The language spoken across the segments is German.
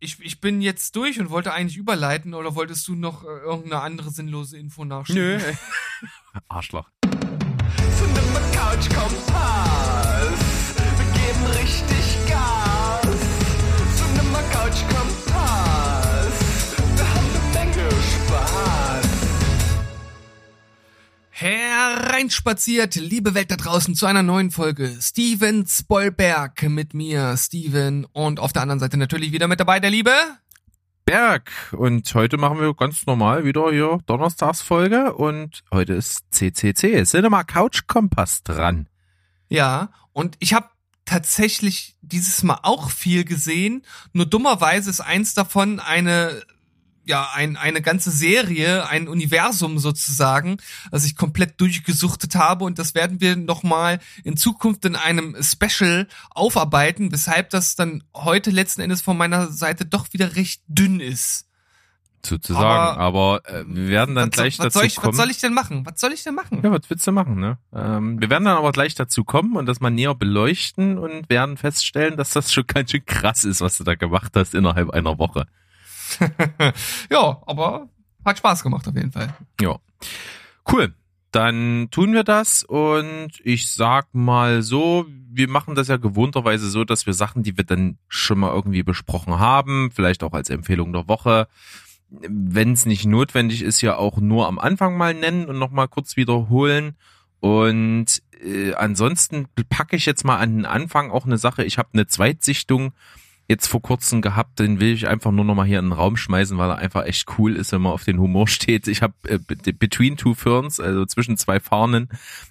ich, ich bin jetzt durch und wollte eigentlich überleiten oder wolltest du noch äh, irgendeine andere sinnlose Info nachschieben? Nö. Arschloch. Couch Hereinspaziert, liebe Welt da draußen, zu einer neuen Folge. Steven Spoilberg mit mir, Steven. Und auf der anderen Seite natürlich wieder mit dabei der liebe. Berg. Und heute machen wir ganz normal wieder hier Donnerstagsfolge. Und heute ist CCC, Cinema Couch Kompass dran. Ja, und ich habe tatsächlich dieses Mal auch viel gesehen. Nur dummerweise ist eins davon eine ja, ein, eine ganze Serie, ein Universum sozusagen, das ich komplett durchgesuchtet habe und das werden wir nochmal in Zukunft in einem Special aufarbeiten, weshalb das dann heute letzten Endes von meiner Seite doch wieder recht dünn ist. Sozusagen, aber, äh, wir werden dann was, gleich was dazu soll ich, kommen. Was soll ich denn machen? Was soll ich denn machen? ja, was willst du machen, ne? Ähm, wir werden dann aber gleich dazu kommen und das mal näher beleuchten und werden feststellen, dass das schon ganz schön krass ist, was du da gemacht hast innerhalb einer Woche. ja, aber hat Spaß gemacht auf jeden Fall. Ja. Cool. Dann tun wir das und ich sag mal so, wir machen das ja gewohnterweise so, dass wir Sachen, die wir dann schon mal irgendwie besprochen haben, vielleicht auch als Empfehlung der Woche, wenn es nicht notwendig ist, ja auch nur am Anfang mal nennen und nochmal kurz wiederholen. Und äh, ansonsten packe ich jetzt mal an den Anfang auch eine Sache. Ich habe eine Zweitsichtung jetzt vor kurzem gehabt, den will ich einfach nur noch mal hier in den Raum schmeißen, weil er einfach echt cool ist, wenn man auf den Humor steht. Ich habe äh, Between Two Ferns, also zwischen zwei Fahnen,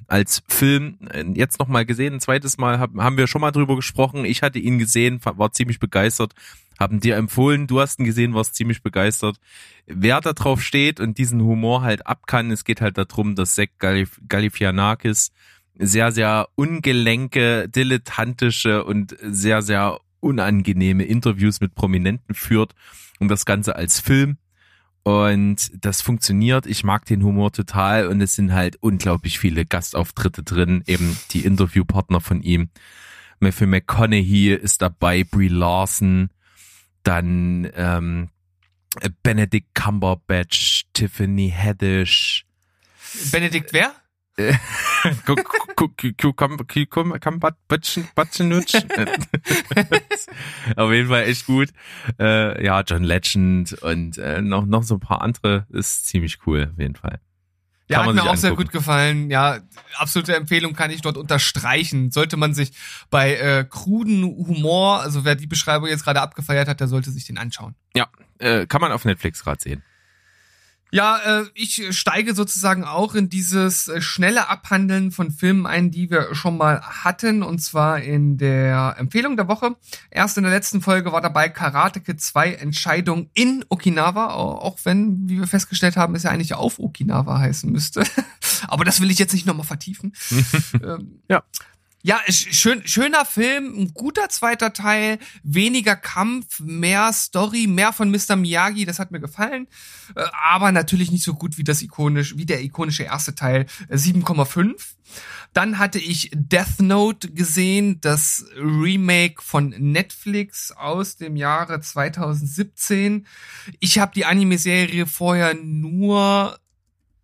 als Film äh, jetzt noch mal gesehen. Ein zweites Mal hab, haben wir schon mal drüber gesprochen. Ich hatte ihn gesehen, war ziemlich begeistert, haben dir empfohlen. Du hast ihn gesehen, warst ziemlich begeistert. Wer da drauf steht und diesen Humor halt ab kann, es geht halt darum, dass Zack Galif Galifianakis sehr, sehr ungelenke, dilettantische und sehr, sehr unangenehme Interviews mit Prominenten führt und das Ganze als Film. Und das funktioniert. Ich mag den Humor total und es sind halt unglaublich viele Gastauftritte drin, eben die Interviewpartner von ihm. Matthew McConaughey ist dabei, Brie Larson, dann ähm, Benedict Cumberbatch, Tiffany Haddish, Benedikt wer? Auf jeden Fall echt gut. Äh, ja, John Legend und äh, noch, noch so ein paar andere ist ziemlich cool, auf jeden Fall. Ja, Kann hat man mir auch sehr angucken. gut gefallen. Ja, absolute Empfehlung kann ich dort unterstreichen. Sollte man sich bei äh, kruden Humor, also wer die Beschreibung jetzt gerade abgefeiert hat, der sollte sich den anschauen. Ja, äh, kann man auf Netflix gerade sehen. Ja, äh, ich steige sozusagen auch in dieses äh, schnelle Abhandeln von Filmen ein, die wir schon mal hatten, und zwar in der Empfehlung der Woche. Erst in der letzten Folge war dabei Karate Kid 2 Entscheidung in Okinawa, auch wenn, wie wir festgestellt haben, es ja eigentlich auf Okinawa heißen müsste. Aber das will ich jetzt nicht nochmal vertiefen. ähm, Ja. Ja, sch- schön, schöner Film, ein guter zweiter Teil, weniger Kampf, mehr Story, mehr von Mr. Miyagi, das hat mir gefallen, Äh, aber natürlich nicht so gut wie das ikonisch, wie der ikonische erste Teil, äh, 7,5. Dann hatte ich Death Note gesehen, das Remake von Netflix aus dem Jahre 2017. Ich habe die Anime-Serie vorher nur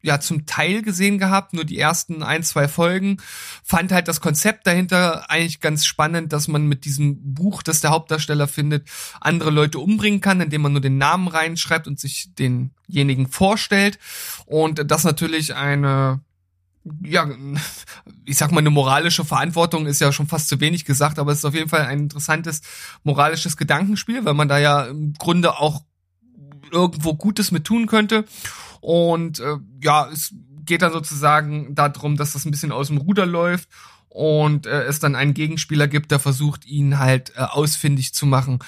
ja zum Teil gesehen gehabt, nur die ersten ein, zwei Folgen. Fand halt das Konzept dahinter eigentlich ganz spannend, dass man mit diesem Buch, das der Hauptdarsteller findet, andere Leute umbringen kann, indem man nur den Namen reinschreibt und sich denjenigen vorstellt. Und das natürlich eine ja, ich sag mal, eine moralische Verantwortung ist ja schon fast zu wenig gesagt, aber es ist auf jeden Fall ein interessantes moralisches Gedankenspiel, weil man da ja im Grunde auch irgendwo Gutes mit tun könnte. Und äh, ja, es geht dann sozusagen darum, dass das ein bisschen aus dem Ruder läuft und äh, es dann einen Gegenspieler gibt, der versucht, ihn halt äh, ausfindig zu machen.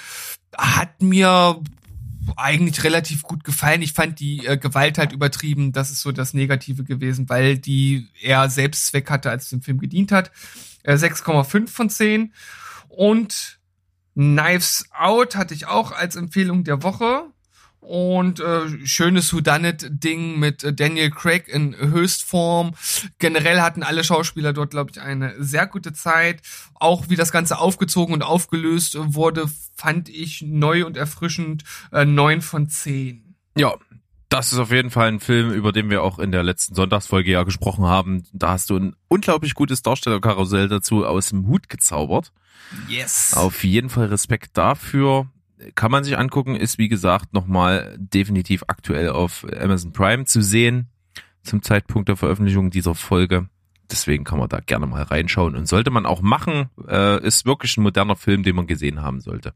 Hat mir eigentlich relativ gut gefallen. Ich fand die äh, Gewalt halt übertrieben. Das ist so das Negative gewesen, weil die eher Selbstzweck hatte, als es dem Film gedient hat. Äh, 6,5 von 10. Und Knives Out hatte ich auch als Empfehlung der Woche. Und äh, schönes Whodunit-Ding mit äh, Daniel Craig in Höchstform. Generell hatten alle Schauspieler dort, glaube ich, eine sehr gute Zeit. Auch wie das Ganze aufgezogen und aufgelöst wurde, fand ich neu und erfrischend. Äh, 9 von 10. Ja, das ist auf jeden Fall ein Film, über den wir auch in der letzten Sonntagsfolge ja gesprochen haben. Da hast du ein unglaublich gutes Darstellerkarussell dazu aus dem Hut gezaubert. Yes. Auf jeden Fall Respekt dafür. Kann man sich angucken, ist wie gesagt nochmal definitiv aktuell auf Amazon Prime zu sehen zum Zeitpunkt der Veröffentlichung dieser Folge. Deswegen kann man da gerne mal reinschauen und sollte man auch machen. Äh, ist wirklich ein moderner Film, den man gesehen haben sollte.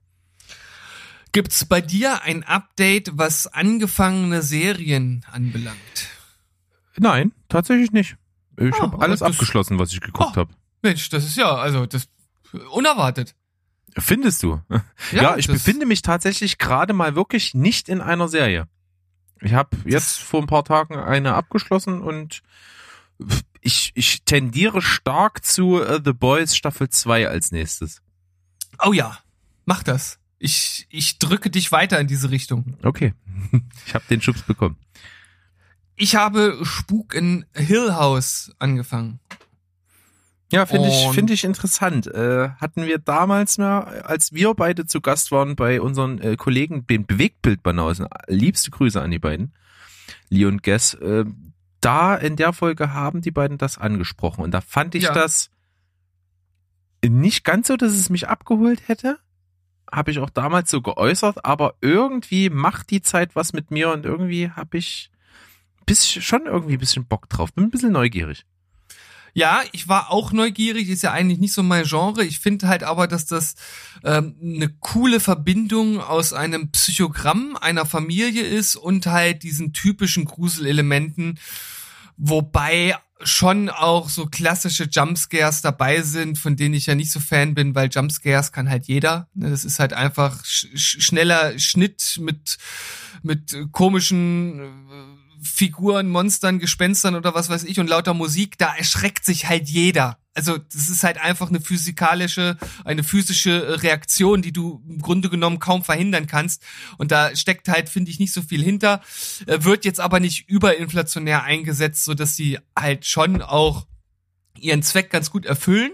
Gibt's bei dir ein Update, was angefangene Serien anbelangt? Nein, tatsächlich nicht. Ich Oh, habe alles abgeschlossen, was ich geguckt Oh. habe. Mensch, das ist ja, also das unerwartet. Findest du? Ja, ich das- befinde mich tatsächlich gerade mal wirklich nicht in einer Serie. Ich habe jetzt vor ein paar Tagen eine abgeschlossen und ich, ich tendiere stark zu äh, The Boys Staffel 2 als nächstes. Oh ja, mach das. Ich, ich drücke dich weiter in diese Richtung. Okay. Ich habe den Schubs bekommen. Ich habe Spuk in Hill House angefangen. Ja, finde ich, finde ich interessant. Äh, hatten wir damals mal, als wir beide zu Gast waren bei unseren äh, Kollegen, den Bewegtbildbanausen, liebste Grüße an die beiden, Lee und Guess, äh, da in der Folge haben die beiden das angesprochen und da fand ich Ja. das nicht ganz so, dass es mich abgeholt hätte. Habe ich auch damals so geäußert, aber irgendwie macht die Zeit was mit mir und irgendwie habe ich bis, schon irgendwie ein bisschen Bock drauf. Bin ein bisschen neugierig. Ja, ich war auch neugierig, ist ja eigentlich nicht so mein Genre. Ich finde halt aber, dass das ähm, eine coole Verbindung aus einem Psychogramm einer Familie ist und halt diesen typischen Gruselelementen, wobei schon auch so klassische Jumpscares dabei sind, von denen ich ja nicht so Fan bin, weil Jumpscares kann halt jeder. Ne, Das ist halt einfach sch sch schneller Schnitt mit mit komischen äh, Figuren, Monstern, Gespenstern oder was weiß ich und lauter Musik, da erschreckt sich halt jeder. Also das ist halt einfach eine physikalische, eine physische Reaktion, die du im Grunde genommen kaum verhindern kannst. Und da steckt halt, finde ich, nicht so viel hinter. Äh, Wird jetzt aber nicht überinflationär eingesetzt, so dass sie halt schon auch ihren Zweck ganz gut erfüllen.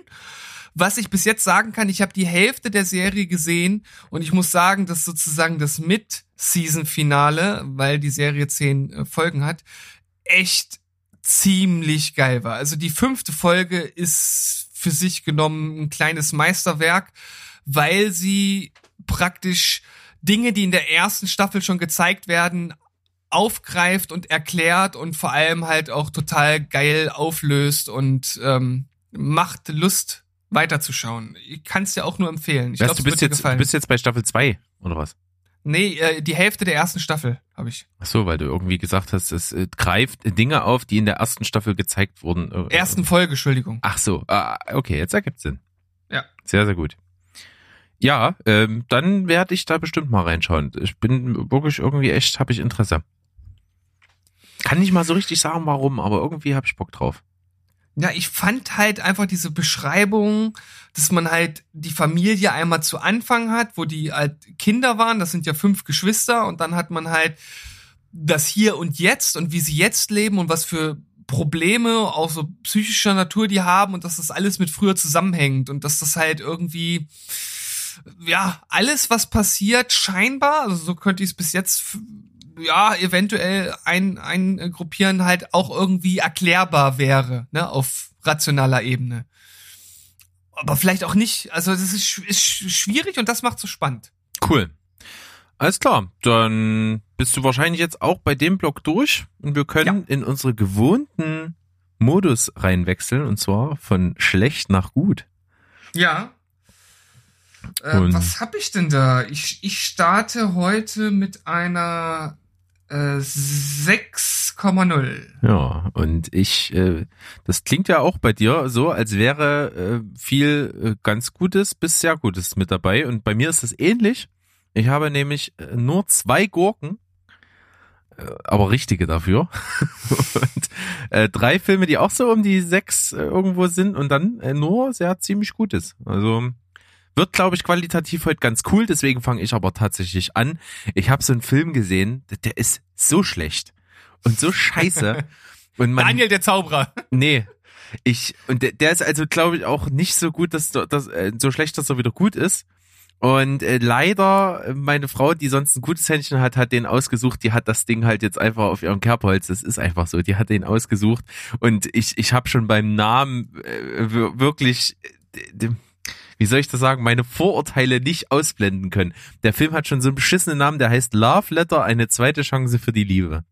Was ich bis jetzt sagen kann, ich habe die Hälfte der Serie gesehen und ich muss sagen, dass sozusagen das Mid-Season-Finale, weil die Serie zehn äh, Folgen hat, echt ziemlich geil war. Also die fünfte Folge ist für sich genommen ein kleines Meisterwerk, weil sie praktisch Dinge, die in der ersten Staffel schon gezeigt werden, aufgreift und erklärt und vor allem halt auch total geil auflöst und ähm, macht Lust weiterzuschauen. Ich kann es dir auch nur empfehlen. Ich glaube, du bist jetzt, bist jetzt bei Staffel 2 oder was? nee, äh, die Hälfte der ersten Staffel habe ich. Ach so, weil du irgendwie gesagt hast, es äh, greift Dinge auf, die in der ersten Staffel gezeigt wurden. Äh, Ersten Folge, Entschuldigung. Ach so, ah, okay, jetzt ergibt Sinn. Ja. Sehr, sehr gut. Ja, ähm, dann werde ich da bestimmt mal reinschauen. Ich bin wirklich irgendwie echt, habe ich Interesse. Kann nicht mal so richtig sagen, warum, aber irgendwie habe ich Bock drauf. Ja, ich fand halt einfach diese Beschreibung, dass man halt die Familie einmal zu Anfang hat, wo die halt Kinder waren, das sind ja fünf Geschwister, und dann hat man halt das Hier und Jetzt und wie sie jetzt leben und was für Probleme, auch so psychischer Natur die haben und dass das alles mit früher zusammenhängt und dass das halt irgendwie, ja, alles, was passiert, scheinbar, also so könnte ich es bis jetzt ja, eventuell ein, ein Gruppieren halt auch irgendwie erklärbar wäre, ne, auf rationaler Ebene. Aber vielleicht auch nicht. Also das ist, ist sch- schwierig und das macht so spannend. Cool. Alles klar, dann bist du wahrscheinlich jetzt auch bei dem Block durch und wir können in unsere gewohnten Modus reinwechseln und zwar von schlecht nach gut. Ja. Äh, was hab ich denn da? Ich, ich starte heute mit einer äh, 6,0. Ja, und ich, äh, das klingt ja auch bei dir so, als wäre äh, viel äh, ganz Gutes bis sehr Gutes mit dabei. Und bei mir ist das ähnlich. Ich habe nämlich äh, nur zwei Gurken, äh, aber richtige dafür. und äh, drei Filme, die auch so um die sechs äh, irgendwo sind und dann äh, nur sehr ziemlich Gutes. Also Wird, glaube ich, qualitativ heute ganz cool, deswegen fange ich aber tatsächlich an. Ich habe so einen Film gesehen, der ist so schlecht und so scheiße. Und man, Daniel der Zauberer. Nee. Ich, und der, der ist also, glaube ich, auch nicht so gut, dass, dass äh, so schlecht, dass er wieder gut ist. Und äh, leider, meine Frau, die sonst ein gutes Händchen hat, hat den ausgesucht. Die hat das Ding halt jetzt einfach auf ihrem Kerbholz. Das ist einfach so. Die hat den ausgesucht. Und ich, ich habe schon beim Namen äh, wir- wirklich, äh, wie soll ich das sagen, meine Vorurteile nicht ausblenden können. Der Film hat schon so einen beschissenen Namen, der heißt Love Letter, eine zweite Chance für die Liebe.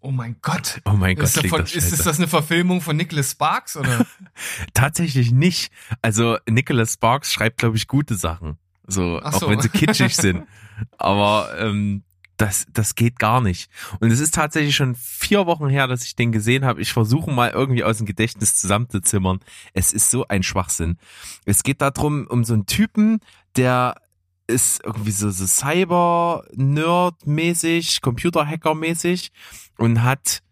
Oh mein Gott. Oh mein Gott, Ist, das von, das ist, ist das eine Verfilmung von Nicholas Sparks oder? Tatsächlich nicht. Also Nicholas Sparks schreibt, glaube ich, gute Sachen. So, Ach auch so. wenn sie kitschig sind. Aber ähm, das, das geht gar nicht. Und es ist tatsächlich schon vier Wochen her, dass ich den gesehen habe. Ich versuche mal irgendwie aus dem Gedächtnis zusammenzuzimmern. Es ist so ein Schwachsinn. Es geht darum, um so einen Typen, der ist irgendwie so, so Cyber-Nerd-mäßig, Computer-Hacker-mäßig und hat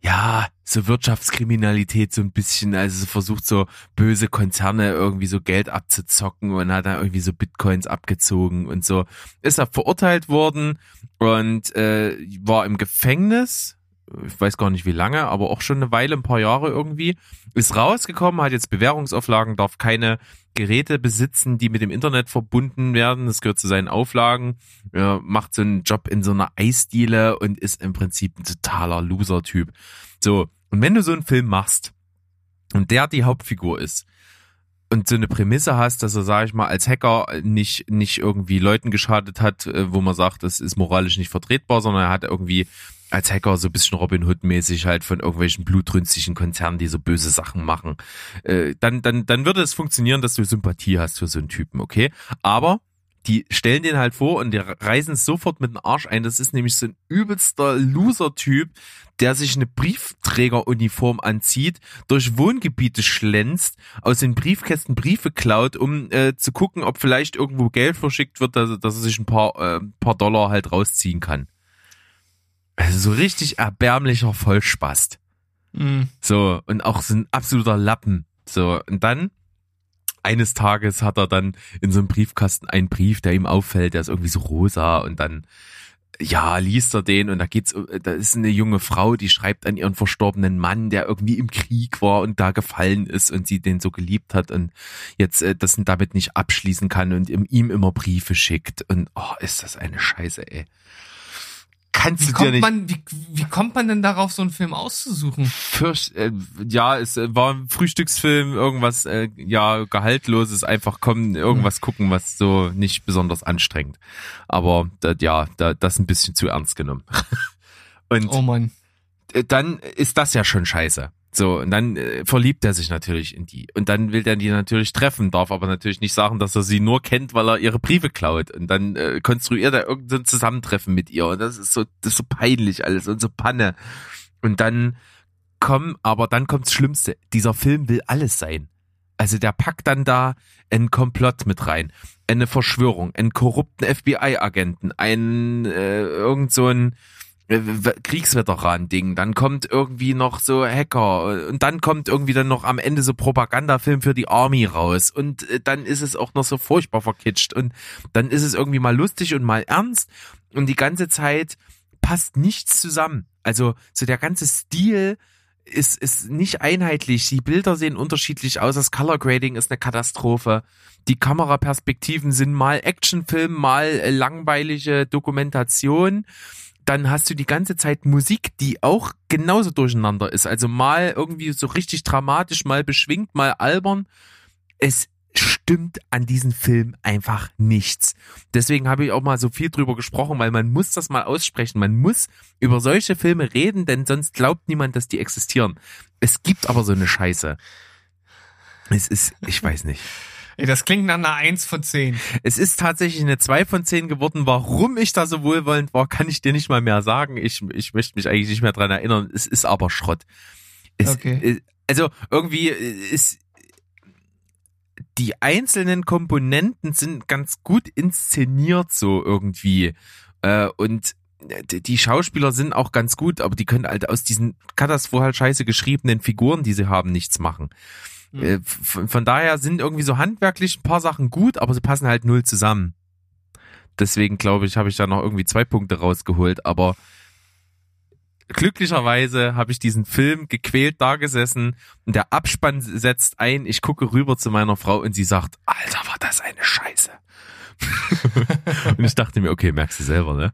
ja, so Wirtschaftskriminalität so ein bisschen, also so versucht so böse Konzerne irgendwie so Geld abzuzocken und hat da irgendwie so Bitcoins abgezogen und so. Ist er verurteilt worden und äh, war im Gefängnis, ich weiß gar nicht wie lange, aber auch schon eine Weile, ein paar Jahre irgendwie, ist rausgekommen, hat jetzt Bewährungsauflagen, darf keine Geräte besitzen, die mit dem Internet verbunden werden. Das gehört zu seinen Auflagen. Er macht so einen Job in so einer Eisdiele und ist im Prinzip ein totaler Loser-Typ. So, und wenn du so einen Film machst und der die Hauptfigur ist und so eine Prämisse hast, dass er, sag ich mal, als Hacker nicht, nicht irgendwie Leuten geschadet hat, äh, wo man sagt, das ist moralisch nicht vertretbar, sondern er hat irgendwie als Hacker so ein bisschen Robin Hood-mäßig halt von irgendwelchen blutrünstigen Konzernen, die so böse Sachen machen, äh, dann, dann, dann würde es funktionieren, dass du Sympathie hast für so einen Typen, okay? Aber die stellen den halt vor und die reisen es sofort mit dem Arsch ein. Das ist nämlich so ein übelster Loser-Typ, der sich eine Briefträgeruniform anzieht, durch Wohngebiete schlänzt, aus den Briefkästen Briefe klaut, um äh, zu gucken, ob vielleicht irgendwo Geld verschickt wird, dass, dass er sich ein paar, äh, paar Dollar halt rausziehen kann. Also so richtig erbärmlicher Vollspast. Hm. So, und auch so ein absoluter Lappen. So, und dann, eines Tages hat er dann in so einem Briefkasten einen Brief, der ihm auffällt, der ist irgendwie so rosa und dann, ja, liest er den und da geht's, da ist eine junge Frau, die schreibt an ihren verstorbenen Mann, der irgendwie im Krieg war und da gefallen ist und sie den so geliebt hat und jetzt äh, das damit nicht abschließen kann und ihm, immer Briefe schickt und, oh, ist das eine Scheiße, ey. Kannst Wie du dir kommt nicht man, wie, wie kommt man denn darauf, so einen Film auszusuchen? Fürcht, äh, ja, es äh, war ein Frühstücksfilm, irgendwas, äh, ja, gehaltloses, einfach kommen, irgendwas gucken, was so nicht besonders anstrengend. Aber da, ja, da, das ein bisschen zu ernst genommen. Und Oh Mann. dann ist das ja schon scheiße. So, und dann äh, verliebt er sich natürlich in die. Und dann will er die natürlich treffen, darf aber natürlich nicht sagen, dass er sie nur kennt, weil er ihre Briefe klaut. Und dann äh, konstruiert er irgendein Zusammentreffen mit ihr. Und das ist so, das ist so peinlich alles und so Panne. Und dann kommen, aber dann kommt's Schlimmste. Dieser Film will alles sein. Also der packt dann da einen Komplott mit rein, eine Verschwörung, einen korrupten FBI-Agenten, einen äh, irgend so ein Kriegsveteran-Ding, dann kommt irgendwie noch so Hacker und dann kommt irgendwie dann noch am Ende so Propagandafilm für die Army raus und äh, dann ist es auch noch so furchtbar verkitscht und dann ist es irgendwie mal lustig und mal ernst und die ganze Zeit passt nichts zusammen. Also so der ganze Stil ist, ist nicht einheitlich. Die Bilder sehen unterschiedlich aus. Das Color Grading ist eine Katastrophe. Die Kameraperspektiven sind mal Actionfilm, mal äh, langweilige Dokumentation. Dann hast du die ganze Zeit Musik, die auch genauso durcheinander ist. Also mal irgendwie so richtig dramatisch, mal beschwingt, mal albern. Es stimmt an diesem Film einfach nichts. Deswegen habe ich auch mal so viel drüber gesprochen, weil man muss das mal aussprechen. Man muss über solche Filme reden, denn sonst glaubt niemand, dass die existieren. Es gibt aber so eine Scheiße. Es ist, ich weiß nicht. Das klingt nach einer Eins von zehn. Es ist tatsächlich eine 2 von 10 geworden. Warum ich da so wohlwollend war, kann ich dir nicht mal mehr sagen. Ich, ich möchte mich eigentlich nicht mehr dran erinnern. Es ist aber Schrott. Es, Okay. äh, Also irgendwie ist die einzelnen Komponenten sind ganz gut inszeniert so irgendwie. Äh, und die Schauspieler sind auch ganz gut, aber die können halt aus diesen katastrophal scheiße geschriebenen Figuren, die sie haben, nichts machen. Äh, Von, von daher sind irgendwie so handwerklich ein paar Sachen gut, aber sie passen halt null zusammen. Deswegen glaube ich, habe ich da noch irgendwie zwei Punkte rausgeholt, aber glücklicherweise habe ich diesen Film gequält da gesessen und der Abspann setzt ein, ich gucke rüber zu meiner Frau und sie sagt, Alter, war das eine Scheiße. und ich dachte mir, okay, merkst du selber, ne?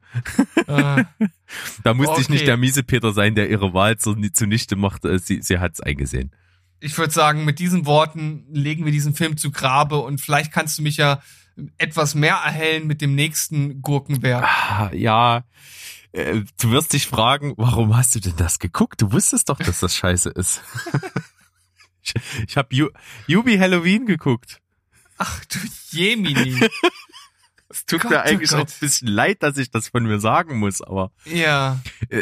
Äh, Da musste ich Okay. nicht der miese Peter sein, der ihre Wahl zu, zunichte machte. Sie, sie hat's eingesehen. Ich würde sagen, mit diesen Worten legen wir diesen Film zu Grabe und vielleicht kannst du mich ja etwas mehr erhellen mit dem nächsten Gurkenwerk. Ah, ja, äh, du wirst dich fragen, warum hast du denn das geguckt? Du wusstest doch, dass das scheiße ist. ich ich habe Yubi Halloween geguckt. Ach du Jemini. Tut Gott, mir oh eigentlich auch ein bisschen leid, dass ich das von mir sagen muss, aber ja.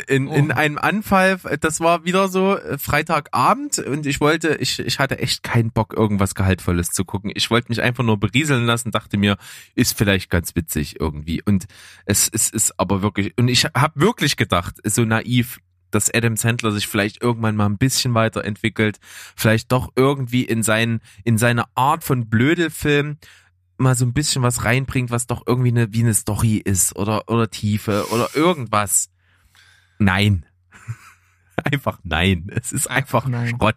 in, in Oh. einem Anfall, das war wieder so äh, Freitagabend und ich wollte, ich, ich hatte echt keinen Bock, irgendwas Gehaltvolles zu gucken. Ich wollte mich einfach nur berieseln lassen, dachte mir, ist vielleicht ganz witzig irgendwie. Und es, es ist aber wirklich, und ich habe wirklich gedacht, so naiv, dass Adam Sandler sich vielleicht irgendwann mal ein bisschen weiterentwickelt, vielleicht doch irgendwie in seinen, in seine Art von Blödelfilm mal so ein bisschen was reinbringt, was doch irgendwie eine, wie eine Story ist oder, oder Tiefe oder irgendwas. Nein. Einfach nein. Es ist einfach Nein. Schrott.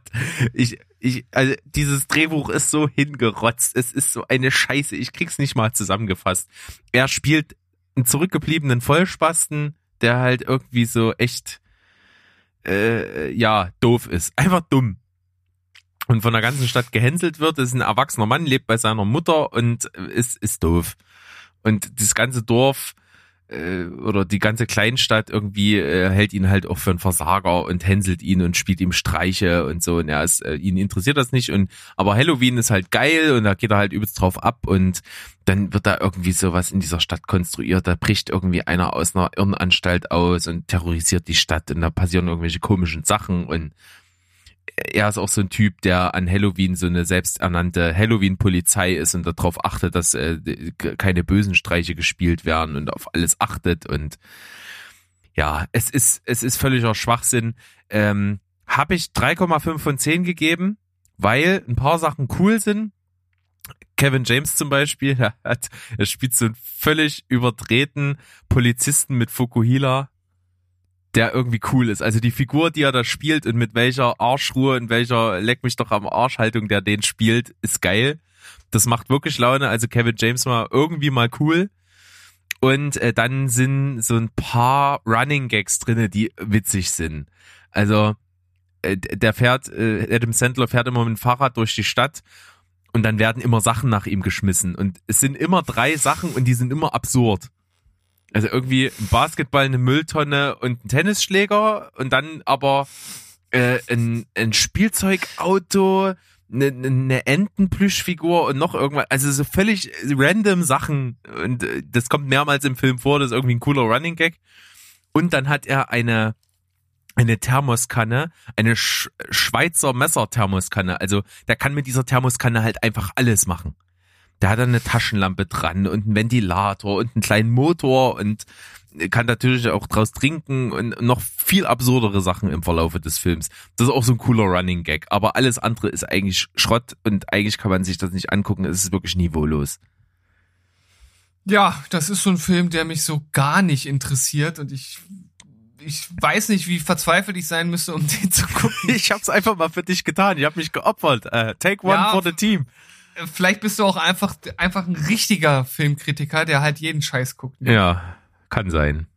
Ich, ich, also dieses Drehbuch ist so hingerotzt. Es ist so eine Scheiße. Ich krieg's nicht mal zusammengefasst. Er spielt einen zurückgebliebenen Vollspasten, der halt irgendwie so echt, äh, ja, doof ist. Einfach dumm. Und von der ganzen Stadt gehänselt wird, ist ein erwachsener Mann, lebt bei seiner Mutter und ist, ist doof. Und das ganze Dorf äh, oder die ganze Kleinstadt irgendwie äh, hält ihn halt auch für einen Versager und hänselt ihn und spielt ihm Streiche und so. Und er ist, äh, ihn interessiert das nicht. Und aber Halloween ist halt geil und da geht er halt übelst drauf ab und dann wird da irgendwie sowas in dieser Stadt konstruiert. Da bricht irgendwie einer aus einer Irrenanstalt aus und terrorisiert die Stadt und da passieren irgendwelche komischen Sachen und er ist auch so ein Typ, der an Halloween so eine selbsternannte Halloween-Polizei ist und darauf achtet, dass äh, keine bösen Streiche gespielt werden und auf alles achtet und ja, es ist es ist völliger Schwachsinn. Ähm, Habe ich 3,5 von 10 gegeben, weil ein paar Sachen cool sind. Kevin James zum Beispiel, er, hat, er spielt so einen völlig überdrehten Polizisten mit Fukuhila, der irgendwie cool ist. Also die Figur, die er da spielt und mit welcher Arschruhe und welcher Leck mich doch am Arschhaltung der den spielt, ist geil. Das macht wirklich Laune. Also Kevin James mal irgendwie mal cool. Und äh, dann sind so ein paar Running Gags drinne, die witzig sind. Also äh, der fährt, äh, Adam Sandler fährt immer mit dem Fahrrad durch die Stadt und dann werden immer Sachen nach ihm geschmissen. Und es sind immer drei Sachen und die sind immer absurd. Also irgendwie ein Basketball, eine Mülltonne und ein Tennisschläger und dann aber äh, ein, ein Spielzeugauto, eine, eine Entenplüschfigur und noch irgendwas. Also so völlig random Sachen. Und äh, das kommt mehrmals im Film vor, das ist irgendwie ein cooler Running Gag. Und dann hat er eine eine Thermoskanne, eine Sch Schweizer Messer-Thermoskanne. Also der kann mit dieser Thermoskanne halt einfach alles machen. Der hat dann eine Taschenlampe dran und einen Ventilator und einen kleinen Motor und kann natürlich auch draus trinken und noch viel absurdere Sachen im Verlaufe des Films. Das ist auch so ein cooler Running Gag. Aber alles andere ist eigentlich Schrott und eigentlich kann man sich das nicht angucken. Es ist wirklich niveaulos. Ja, das ist so ein Film, der mich so gar nicht interessiert und ich ich weiß nicht, wie verzweifelt ich sein müsste, um den zu gucken. Ich hab's einfach mal für dich getan. Ich habe mich geopfert. Äh, take one Ja, for the team. Vielleicht bist du auch einfach einfach ein richtiger Filmkritiker, der halt jeden Scheiß guckt. ne? Ja, kann sein.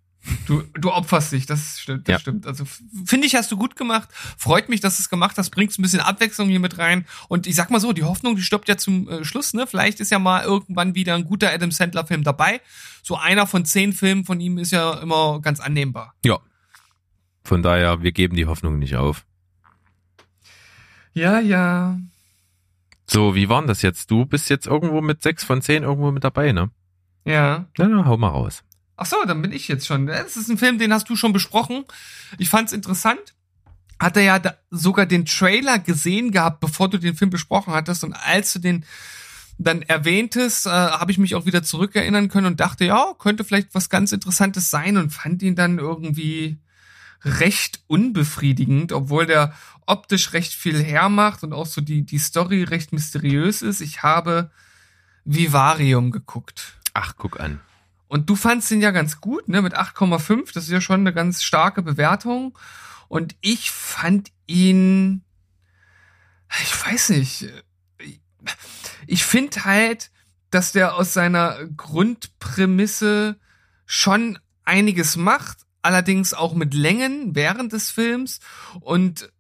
Du, du opferst dich, das stimmt, das Ja. stimmt. Also finde ich, hast du gut gemacht. Freut mich, dass du es gemacht hast. Bringst ein bisschen Abwechslung hier mit rein. Und ich sag mal so, die Hoffnung, die stirbt ja zum äh, Schluss. Ne, vielleicht ist ja mal irgendwann wieder ein guter Adam Sandler Film dabei. So einer von zehn Filmen von ihm ist ja immer ganz annehmbar. Ja. Von daher, wir geben die Hoffnung nicht auf. Ja, ja. So, wie war denn das jetzt? Du bist jetzt irgendwo mit sechs von zehn irgendwo mit dabei, ne? Ja. Na, na, hau mal raus. Ach so, dann bin ich jetzt schon. Das ist ein Film, den hast du schon besprochen. Ich fand's interessant. Hatte ja da sogar den Trailer gesehen gehabt, bevor du den Film besprochen hattest. Und als du den dann erwähntest, äh, habe ich mich auch wieder zurückerinnern können und dachte, ja, könnte vielleicht was ganz Interessantes sein und fand ihn dann irgendwie recht unbefriedigend, obwohl der optisch recht viel hermacht und auch so die, die Story recht mysteriös ist. Ich habe Vivarium geguckt. Ach, guck an. Und du fandst ihn ja ganz gut, ne, mit 8,5. Das ist ja schon eine ganz starke Bewertung. Und ich fand ihn, ich weiß nicht, ich finde halt, dass der aus seiner Grundprämisse schon einiges macht, allerdings auch mit Längen während des Films und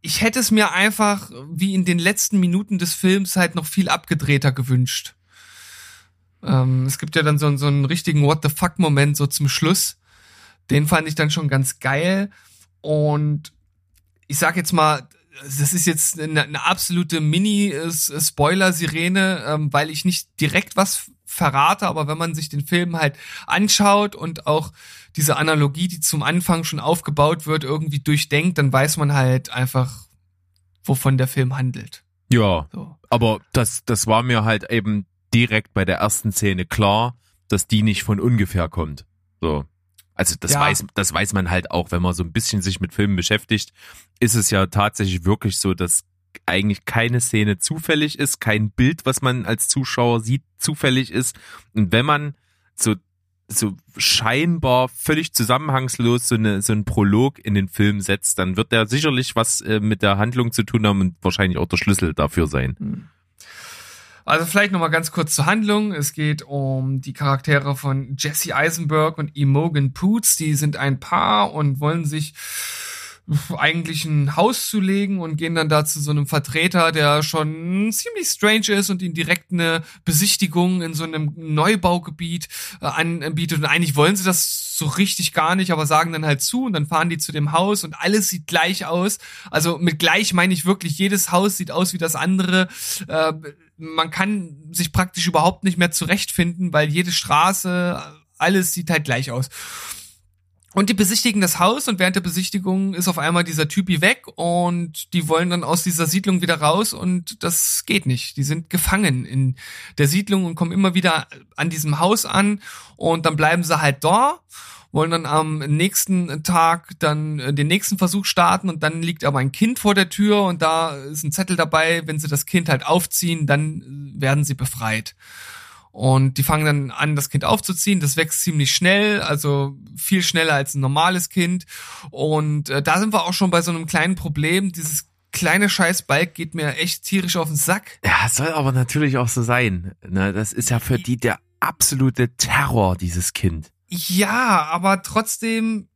ich hätte es mir einfach wie in den letzten Minuten des Films halt noch viel abgedrehter gewünscht. Ähm, es gibt ja dann so, so einen richtigen What the fuck Moment so zum Schluss. Den fand ich dann schon ganz geil und ich sag jetzt mal, das ist jetzt eine, eine absolute Mini-Spoiler-Sirene, ähm, weil ich nicht direkt was verrate, aber wenn man sich den Film halt anschaut und auch diese Analogie, die zum Anfang schon aufgebaut wird, irgendwie durchdenkt, dann weiß man halt einfach, wovon der Film handelt. Ja, So. aber das, das war mir halt eben direkt bei der ersten Szene klar, dass die nicht von ungefähr kommt. So. Also das Ja. weiß, das weiß man halt auch, wenn man so ein bisschen sich mit Filmen beschäftigt, ist es ja tatsächlich wirklich so, dass eigentlich keine Szene zufällig ist, kein Bild, was man als Zuschauer sieht, zufällig ist. Und wenn man so so scheinbar völlig zusammenhangslos so, eine, so einen Prolog in den Film setzt, dann wird der sicherlich was äh, mit der Handlung zu tun haben und wahrscheinlich auch der Schlüssel dafür sein. Also vielleicht nochmal ganz kurz zur Handlung. Es geht um die Charaktere von Jesse Eisenberg und Imogen Poots. Die sind ein Paar und wollen sich eigentlich ein Haus zulegen und gehen dann da zu so einem Vertreter, der schon ziemlich strange ist und ihnen direkt eine Besichtigung in so einem Neubaugebiet äh, anbietet. Und eigentlich wollen sie das so richtig gar nicht, aber sagen dann halt zu und dann fahren die zu dem Haus und alles sieht gleich aus. Also mit gleich meine ich wirklich, jedes Haus sieht aus wie das andere. Äh, man kann sich praktisch überhaupt nicht mehr zurechtfinden, weil jede Straße, alles sieht halt gleich aus. Und die besichtigen das Haus und während der Besichtigung ist auf einmal dieser Typi weg und die wollen dann aus dieser Siedlung wieder raus und das geht nicht. Die sind gefangen in der Siedlung und kommen immer wieder an diesem Haus an und dann bleiben sie halt da, wollen dann am nächsten Tag dann äh, den nächsten Versuch starten und dann liegt aber ein Kind vor der Tür und da ist ein Zettel dabei, wenn sie das Kind halt aufziehen, dann äh, werden sie befreit. Und die fangen dann an, das Kind aufzuziehen. Das wächst ziemlich schnell, also viel schneller als ein normales Kind. Und äh, da sind wir auch schon bei so einem kleinen Problem. Dieses kleine Scheißbalk geht mir echt tierisch auf den Sack. Ja, soll aber natürlich auch so sein. Ne, das ist ja für die der absolute Terror, dieses Kind. Ja, aber trotzdem,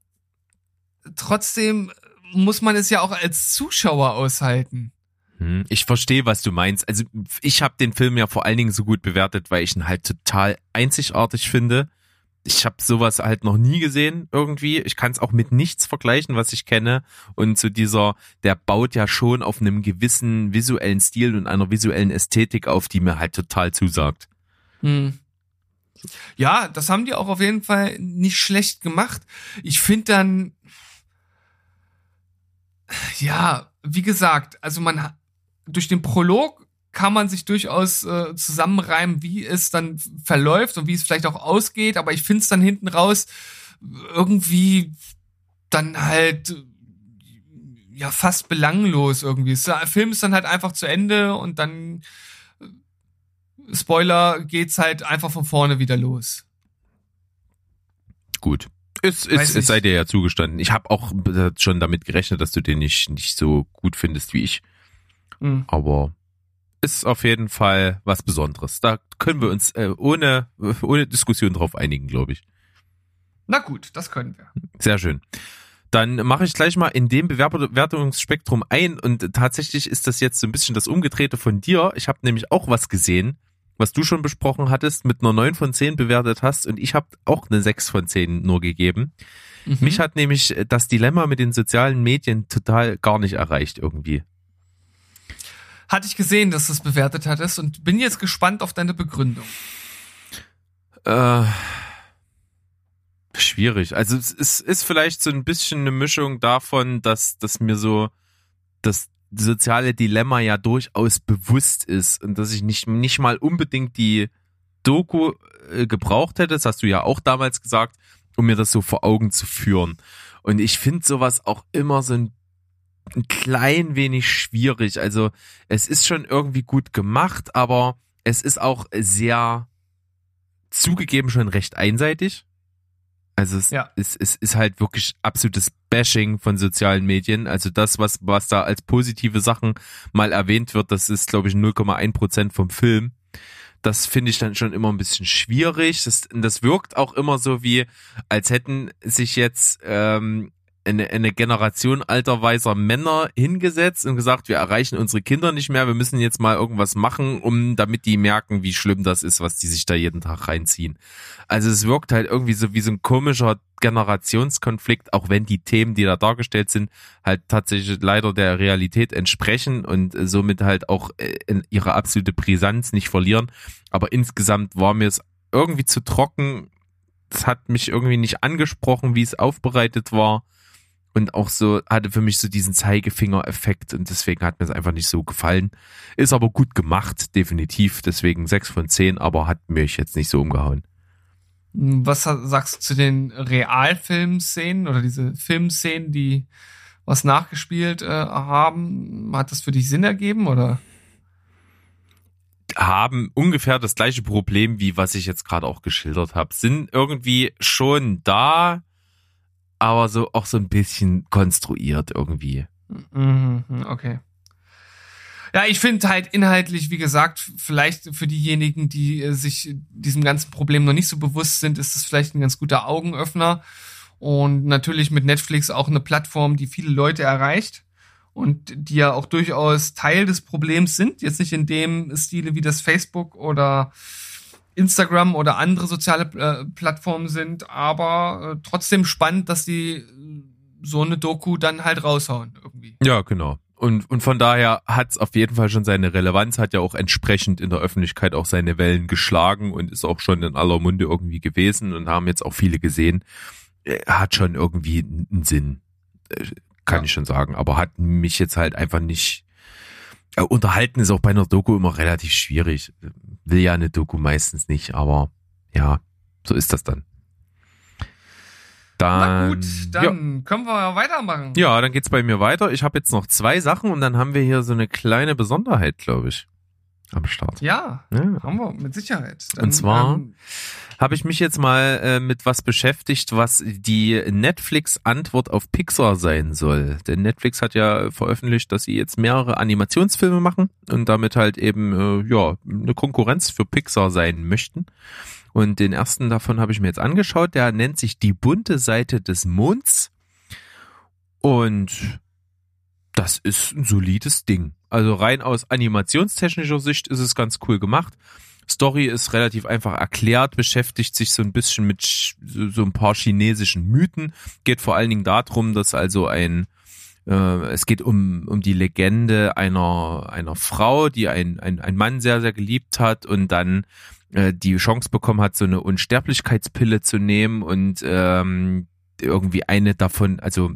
trotzdem muss man es ja auch als Zuschauer aushalten. Hm, Ich verstehe, was du meinst. Also ich habe den Film ja vor allen Dingen so gut bewertet, weil ich ihn halt total einzigartig finde. Ich habe sowas halt noch nie gesehen irgendwie. Ich kann es auch mit nichts vergleichen, was ich kenne. Und zu dieser, der baut ja schon auf einem gewissen visuellen Stil und einer visuellen Ästhetik auf, die mir halt total zusagt. Hm. Ja, das haben die auch auf jeden Fall nicht schlecht gemacht. Ich finde dann, ja, wie gesagt, also man durch den Prolog kann man sich durchaus äh, zusammenreimen, wie es dann verläuft und wie es vielleicht auch ausgeht, aber ich finde es dann hinten raus irgendwie dann halt ja fast belanglos irgendwie. Der Film ist dann halt einfach zu Ende und dann äh, Spoiler geht's halt einfach von vorne wieder los. Gut. Es, es, es sei dir ja zugestanden. Ich habe auch äh, schon damit gerechnet, dass du den nicht, nicht so gut findest wie ich. Mhm. Aber ist auf jeden Fall was Besonderes. Da können wir uns äh, ohne, ohne Diskussion drauf einigen, glaube ich. Na gut, das können wir. Sehr schön. Dann mache ich gleich mal in dem Bewertungsspektrum ein und tatsächlich ist das jetzt so ein bisschen das Umgedrehte von dir. Ich habe nämlich auch was gesehen, was du schon besprochen hattest, mit einer 9 von 10 bewertet hast und ich habe auch eine 6 von 10 nur gegeben. Mhm. Mich hat nämlich das Dilemma mit den sozialen Medien total gar nicht erreicht irgendwie. Hatte ich gesehen, dass du es bewertet hattest und bin jetzt gespannt auf deine Begründung. Äh, schwierig. Also es ist, ist vielleicht so ein bisschen eine Mischung davon, dass, dass mir so das soziale Dilemma ja durchaus bewusst ist und dass ich nicht, nicht mal unbedingt die Doku äh, gebraucht hätte, das hast du ja auch damals gesagt, um mir das so vor Augen zu führen. Und ich finde sowas auch immer so ein, ein klein wenig schwierig. Also es ist schon irgendwie gut gemacht, aber es ist auch sehr zugegeben schon recht einseitig. Also es, Ja. es, es ist halt wirklich absolutes Bashing von sozialen Medien. Also das, was, was da als positive Sachen mal erwähnt wird, das ist, glaube ich, 0,1 Prozent vom Film. Das finde ich dann schon immer ein bisschen schwierig. Das, das wirkt auch immer so wie, als hätten sich jetzt ähm, eine, eine Generation alter weißer Männer hingesetzt und gesagt, wir erreichen unsere Kinder nicht mehr, wir müssen jetzt mal irgendwas machen, um damit die merken, wie schlimm das ist, was die sich da jeden Tag reinziehen. Also es wirkt halt irgendwie so wie so ein komischer Generationskonflikt, auch wenn die Themen, die da dargestellt sind, halt tatsächlich leider der Realität entsprechen und somit halt auch äh, in ihre absolute Brisanz nicht verlieren. Aber insgesamt war mir es irgendwie zu trocken. Es hat mich irgendwie nicht angesprochen, wie es aufbereitet war. Und auch so hatte für mich so diesen Zeigefinger-Effekt und deswegen hat mir es einfach nicht so gefallen. Ist aber gut gemacht, definitiv. Deswegen sechs von zehn, aber hat mich jetzt nicht so umgehauen. Was sa- sagst du zu den Realfilmszenen oder diese Filmszenen, die was nachgespielt äh, haben? Hat das für dich Sinn ergeben oder? haben ungefähr das gleiche Problem, wie was ich jetzt gerade auch geschildert habe. Sind irgendwie schon da, aber so auch so ein bisschen konstruiert irgendwie. Mhm, okay. Ja, ich finde halt inhaltlich, wie gesagt, vielleicht für diejenigen, die äh, sich diesem ganzen Problem noch nicht so bewusst sind, ist es vielleicht ein ganz guter Augenöffner. Und natürlich mit Netflix auch eine Plattform, die viele Leute erreicht und die ja auch durchaus Teil des Problems sind. Jetzt nicht in dem Stile, wie das Facebook oder Instagram oder andere soziale äh, Plattformen sind, aber äh, trotzdem spannend, dass die äh, so eine Doku dann halt raushauen irgendwie. Ja, genau. Und, und von daher hat es auf jeden Fall schon seine Relevanz, hat ja auch entsprechend in der Öffentlichkeit auch seine Wellen geschlagen und ist auch schon in aller Munde irgendwie gewesen und haben jetzt auch viele gesehen. Äh, Hat schon irgendwie einen Sinn, äh, kann Ja. ich schon sagen, aber hat mich jetzt halt einfach nicht. Unterhalten ist auch bei einer Doku immer relativ schwierig. Will ja eine Doku meistens nicht, aber ja, so ist das dann. Na Dann, gut, ja. dann können wir weitermachen. Ja, dann geht's bei mir weiter. Ich habe jetzt noch zwei Sachen und dann haben wir hier so eine kleine Besonderheit, glaube ich, am Start. Ja, Ja. haben wir mit Sicherheit. Und zwar- ähm, Habe ich mich jetzt mal äh, mit was beschäftigt, was die Netflix-Antwort auf Pixar sein soll. Denn Netflix hat ja veröffentlicht, dass sie jetzt mehrere Animationsfilme machen und damit halt eben äh, ja eine Konkurrenz für Pixar sein möchten. Und den ersten davon habe ich mir jetzt angeschaut. Der nennt sich Die bunte Seite des Monds. Und das ist ein solides Ding. Also rein aus animationstechnischer Sicht ist es ganz cool gemacht. Story ist relativ einfach erklärt, beschäftigt sich so ein bisschen mit so, so ein paar chinesischen Mythen. Geht vor allen Dingen darum, dass also ein äh, es geht um, um die Legende einer, einer Frau, die ein, ein, ein Mann sehr, sehr geliebt hat und dann äh, die Chance bekommen hat, so eine Unsterblichkeitspille zu nehmen und ähm, irgendwie eine davon, also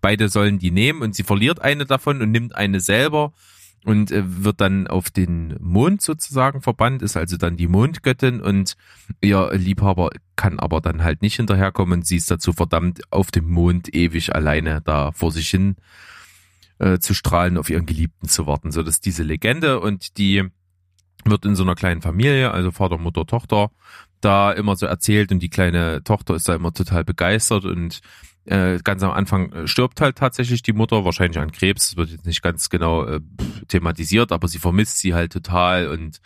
beide sollen die nehmen und sie verliert eine davon und nimmt eine selber und äh, wird dann auf den Mond sozusagen verbannt, ist also dann die Mondgöttin. Und ihr Liebhaber kann aber dann halt nicht hinterherkommen. Und sie ist dazu verdammt, auf dem Mond ewig alleine da vor sich hin äh, zu strahlen, auf ihren Geliebten zu warten. So, das ist diese Legende. Und die wird in so einer kleinen Familie, also Vater, Mutter, Tochter, da immer so erzählt. Und die kleine Tochter ist da immer total begeistert. Und äh, ganz am Anfang äh, stirbt halt tatsächlich die Mutter, wahrscheinlich an Krebs, das wird jetzt nicht ganz genau äh, thematisiert, aber sie vermisst sie halt total und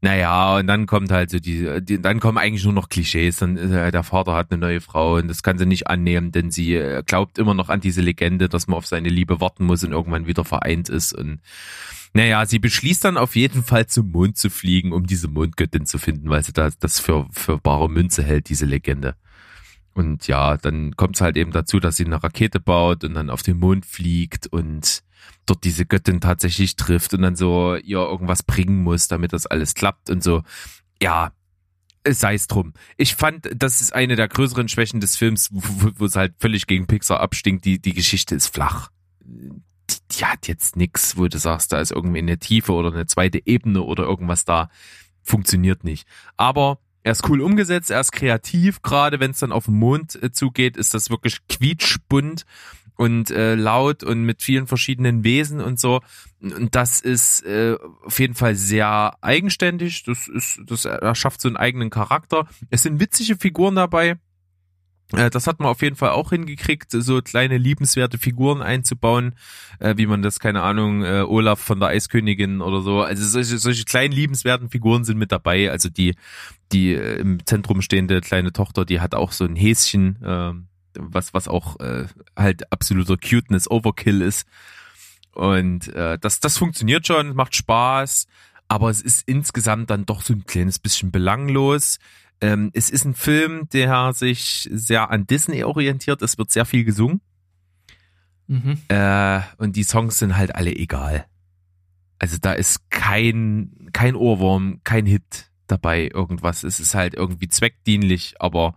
naja, und dann kommt halt so die, die dann kommen eigentlich nur noch Klischees, dann äh, der Vater hat eine neue Frau und das kann sie nicht annehmen, denn sie äh, glaubt immer noch an diese Legende, dass man auf seine Liebe warten muss und irgendwann wieder vereint ist und naja, sie beschließt dann auf jeden Fall zum Mond zu fliegen, um diese Mondgöttin zu finden, weil sie da das für, für bare Münze hält, diese Legende. Und ja, dann kommt es halt eben dazu, dass sie eine Rakete baut und dann auf den Mond fliegt und dort diese Göttin tatsächlich trifft und dann so ihr irgendwas bringen muss, damit das alles klappt und so. Ja, sei es drum. Ich fand, das ist eine der größeren Schwächen des Films, wo, es halt völlig gegen Pixar abstinkt. Die, die Geschichte ist flach. Die, die hat jetzt nix, wo du sagst, da ist irgendwie eine Tiefe oder eine zweite Ebene oder irgendwas da. Funktioniert nicht. Aber Er ist cool umgesetzt, er ist kreativ, gerade wenn es dann auf den Mond äh, zugeht, ist das wirklich quietschbunt und äh, laut und mit vielen verschiedenen Wesen und so. Und das ist äh, auf jeden Fall sehr eigenständig. Das ist, das erschafft so einen eigenen Charakter. Es sind witzige Figuren dabei. Äh, Das hat man auf jeden Fall auch hingekriegt, so kleine liebenswerte Figuren einzubauen, äh, wie man das, keine Ahnung, äh, Olaf von der Eiskönigin oder so. Also solche, solche kleinen liebenswerten Figuren sind mit dabei. Also die, die äh, im Zentrum stehende kleine Tochter, die hat auch so ein Häschen, äh, was, was auch äh, halt absoluter Cuteness Overkill ist. Und äh, das, das funktioniert schon, macht Spaß, aber es ist insgesamt dann doch so ein kleines bisschen belanglos. Ähm, es ist ein Film, der sich sehr an Disney orientiert. Es wird sehr viel gesungen. Mhm. Äh, und die Songs sind halt alle egal. Also da ist kein, kein Ohrwurm, kein Hit dabei, irgendwas. Es ist halt irgendwie zweckdienlich, aber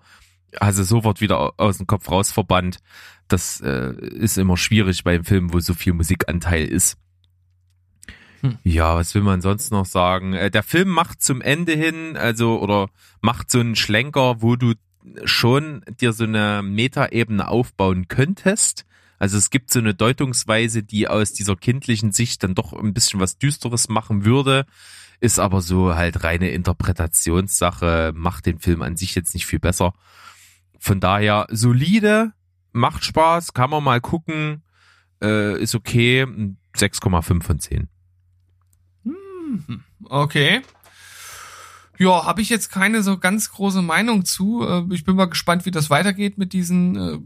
also sofort wieder au- aus dem Kopf raus verbannt. Das äh, ist immer schwierig beim Film, wo so viel Musikanteil ist. Hm. Ja, was will man sonst noch sagen? Äh, der Film macht zum Ende hin, also oder macht so einen Schlenker, wo du schon dir so eine Metaebene aufbauen könntest. Also es gibt so eine Deutungsweise, die aus dieser kindlichen Sicht dann doch ein bisschen was Düsteres machen würde, ist aber so halt reine Interpretationssache, macht den Film an sich jetzt nicht viel besser. Von daher solide, macht Spaß, kann man mal gucken, äh, ist okay, 6,5 von 10. Okay. Ja, habe ich jetzt keine so ganz große Meinung zu. Äh, Ich bin mal gespannt, wie das weitergeht mit diesen äh,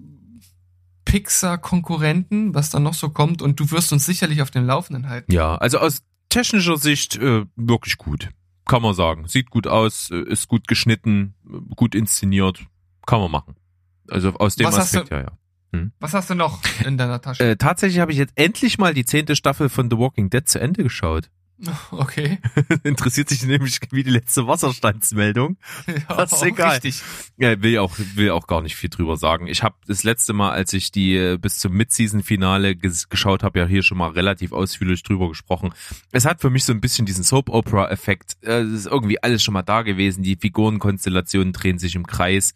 Pixar-Konkurrenten, was da noch so kommt. Und du wirst uns sicherlich auf dem Laufenden halten. Ja, also aus technischer Sicht äh, wirklich gut. Kann man sagen. Sieht gut aus, äh, ist gut geschnitten, gut inszeniert. Kann man machen. Also aus dem Was Aspekt, du- ja, ja. Was hast du noch in deiner Tasche? Äh, tatsächlich habe ich jetzt endlich mal die zehnte Staffel von The Walking Dead zu Ende geschaut. Okay. Interessiert sich nämlich wie die letzte Wasserstandsmeldung. Ja, Das ist egal. Richtig. Ja, will auch will auch gar nicht viel drüber sagen. Ich habe das letzte Mal, als ich die äh, bis zum Mid-Season-Finale ges geschaut habe, ja hier schon mal relativ ausführlich drüber gesprochen. Es hat für mich so ein bisschen diesen Soap-Opera-Effekt. Äh, Es ist irgendwie alles schon mal da gewesen. Die Figurenkonstellationen drehen sich im Kreis.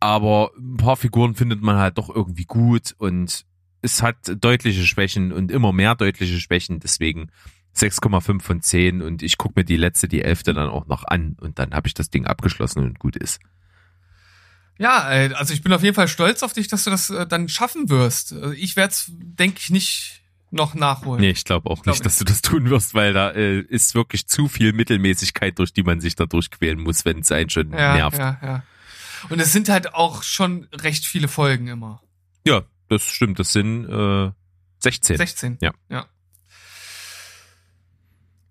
Aber ein paar Figuren findet man halt doch irgendwie gut und es hat deutliche Schwächen und immer mehr deutliche Schwächen. Deswegen 6,5 von 10 und ich gucke mir die letzte, die elfte dann auch noch an und dann habe ich das Ding abgeschlossen und gut ist. Ja, äh, also ich bin auf jeden Fall stolz auf dich, dass du das äh, dann schaffen wirst. Äh, Ich werde es, denke ich, nicht noch nachholen. Nee, ich glaube auch Glaub nicht, dass du das tun wirst, weil da äh, ist wirklich zu viel Mittelmäßigkeit, durch die man sich da durchquälen muss, wenn es einen schon ja, nervt. Ja. ja, ja. Und es sind halt auch schon recht viele Folgen immer. das stimmt. Das sind äh, 16. 16. Ja. ja.